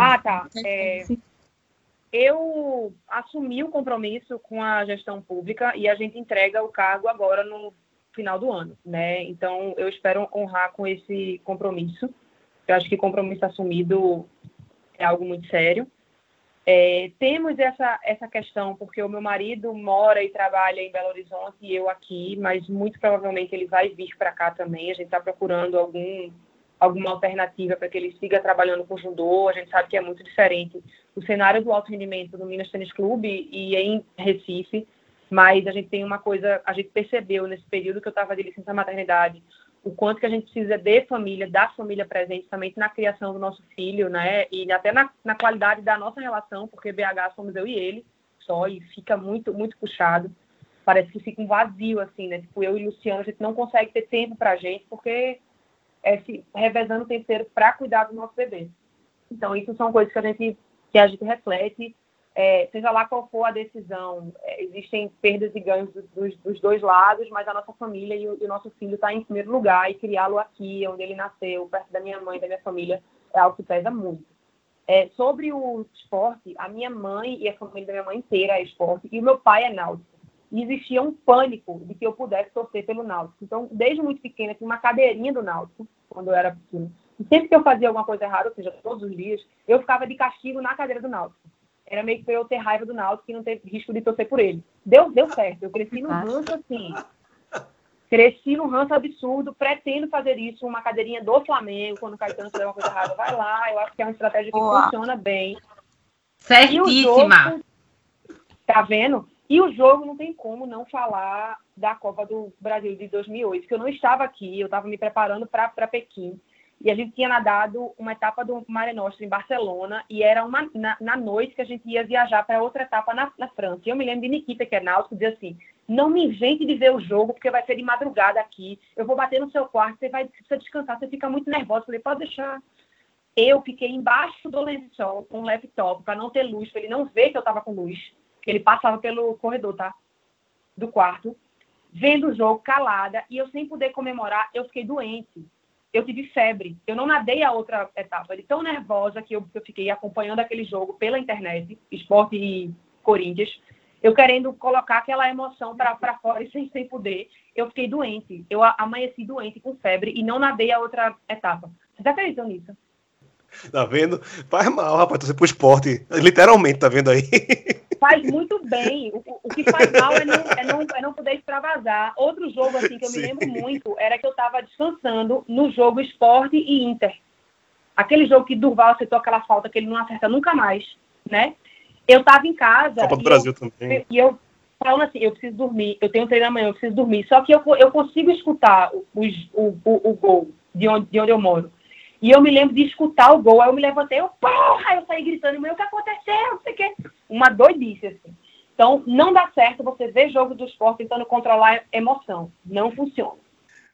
Ah, tá. É, eu assumi o compromisso com a gestão pública e a gente entrega o cargo agora no final do ano, né? Então, eu espero honrar com esse compromisso. Eu acho que compromisso assumido é algo muito sério. É, temos essa, essa questão, porque o meu marido mora e trabalha em Belo Horizonte e eu aqui, mas muito provavelmente ele vai vir para cá também. A gente está procurando algum alguma alternativa para que ele siga trabalhando com judô. A gente sabe que é muito diferente o cenário do alto rendimento do Minas Tênis Clube e em Recife, mas a gente tem uma coisa, a gente percebeu nesse período que eu estava de licença maternidade, o quanto que a gente precisa de família, da família presente, somente na criação do nosso filho, né? E até na, na qualidade da nossa relação, porque BH somos eu e ele só, e fica muito, muito puxado. Parece que fica um vazio, assim, né? Tipo, eu e Luciano, a gente não consegue ter tempo pra gente, porque é, se revezando o terceiro para cuidar do nosso bebê. Então, isso são coisas que a gente, que a gente reflete, é, seja lá qual for a decisão, é, existem perdas e ganhos dos, dos, dois lados, mas a nossa família e o, e o nosso filho está em primeiro lugar e criá-lo aqui, onde ele nasceu, perto da minha mãe, da minha família, é algo que pesa muito. É, sobre o esporte, a minha mãe e a família da minha mãe inteira é esporte e o meu pai é náutico e existia um pânico de que eu pudesse torcer pelo Náutico. Então, desde muito pequena, tinha uma cadeirinha do Náutico, quando eu era pequena. E sempre que eu fazia alguma coisa errada, ou seja, todos os dias, eu ficava de castigo na cadeira do Náutico. Era meio que eu ter raiva do Náutico e não ter risco de torcer por ele. Deu, deu certo. Eu cresci no rancho assim. Cresci num ranço absurdo, pretendo fazer isso, uma cadeirinha do Flamengo, quando o Caetano fizer uma coisa errada, vai lá. Eu acho que é uma estratégia que Boa. funciona bem. Certíssima. tá vendo? E o jogo não tem como não falar da Copa do Brasil de 2008, porque eu não estava aqui, eu estava me preparando para Pequim. E a gente tinha nadado uma etapa do Mare Nostrum em Barcelona, e era uma, na, na noite que a gente ia viajar para outra etapa na, na França. E eu me lembro de Nikita, que é náutico, dizer assim, não me invente de ver o jogo, porque vai ser de madrugada aqui, eu vou bater no seu quarto, você vai precisa descansar, você fica muito nervosa. Eu falei, pode deixar. Eu fiquei embaixo do lençol com o laptop, para não ter luz, para ele não ver que eu estava com luz, que ele passava pelo corredor, tá? Do quarto, vendo o jogo calada, e eu sem poder comemorar, eu fiquei doente. Eu tive febre. Eu não nadei a outra etapa. De tão nervosa que eu, eu fiquei acompanhando aquele jogo pela internet, esporte e Corinthians, eu querendo colocar aquela emoção para fora e sem, sem poder. Eu fiquei doente. Eu amanheci doente com febre e não nadei a outra etapa. Vocês acreditam nisso? Tá vendo? Faz mal, rapaz, torcer pro esporte. Literalmente, tá vendo aí? Faz muito bem. O, o que faz mal é não, é, não, é não poder extravasar. Outro jogo assim que eu me Sim. lembro muito era que eu estava descansando no jogo Esporte e Inter. Aquele jogo que Durval acertou aquela falta que ele não acerta nunca mais, né? Eu estava em casa Copa do e Brasil eu, também. e eu falando assim, eu preciso dormir, eu tenho treino amanhã, eu preciso dormir. Só que eu, eu consigo escutar o, o, o, o gol de onde, de onde eu moro. E eu me lembro de escutar o gol, aí eu me levantei, eu, porra, eu saí gritando, mas o que aconteceu? Não sei o quê. Uma doidice, assim. Então, não dá certo você ver jogo do esporte tentando controlar emoção. Não funciona.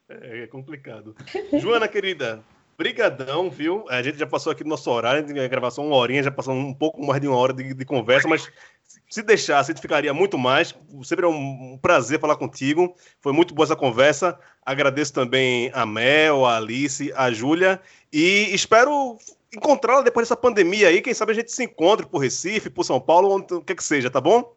É, é complicado. Joana, querida, brigadão, viu? A gente já passou aqui do nosso horário de gravação, uma horinha, já passou um pouco mais de uma hora de, de conversa, mas se deixasse, gente ficaria muito mais. Sempre é um, prazer falar contigo. Foi muito boa essa conversa. Agradeço também a Mel, a Alice, a Júlia e espero encontrá-la depois dessa pandemia aí. Quem sabe a gente se encontre por Recife, por São Paulo, onde o que que seja, tá bom?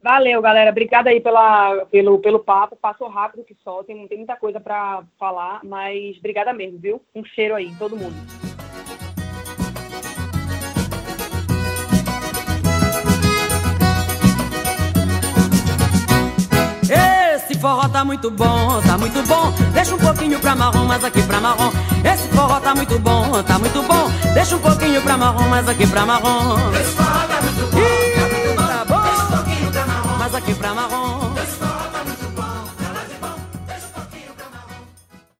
Valeu, galera. Obrigada aí pela, pelo, pelo papo. Passou rápido que só. Tem, tem muita coisa para falar, mas obrigada mesmo, viu? Um cheiro aí, todo mundo. Esse forró tá muito bom, tá muito bom. Deixa um pouquinho pra marrom, mas aqui pra marrom. Esse forró tá muito bom, tá muito bom. Deixa um pouquinho pra marrom, mas aqui pra marrom. Esse forró tá muito bom, tá muito tá bom. Deixa um pouquinho pra marrom, mas aqui pra marrom.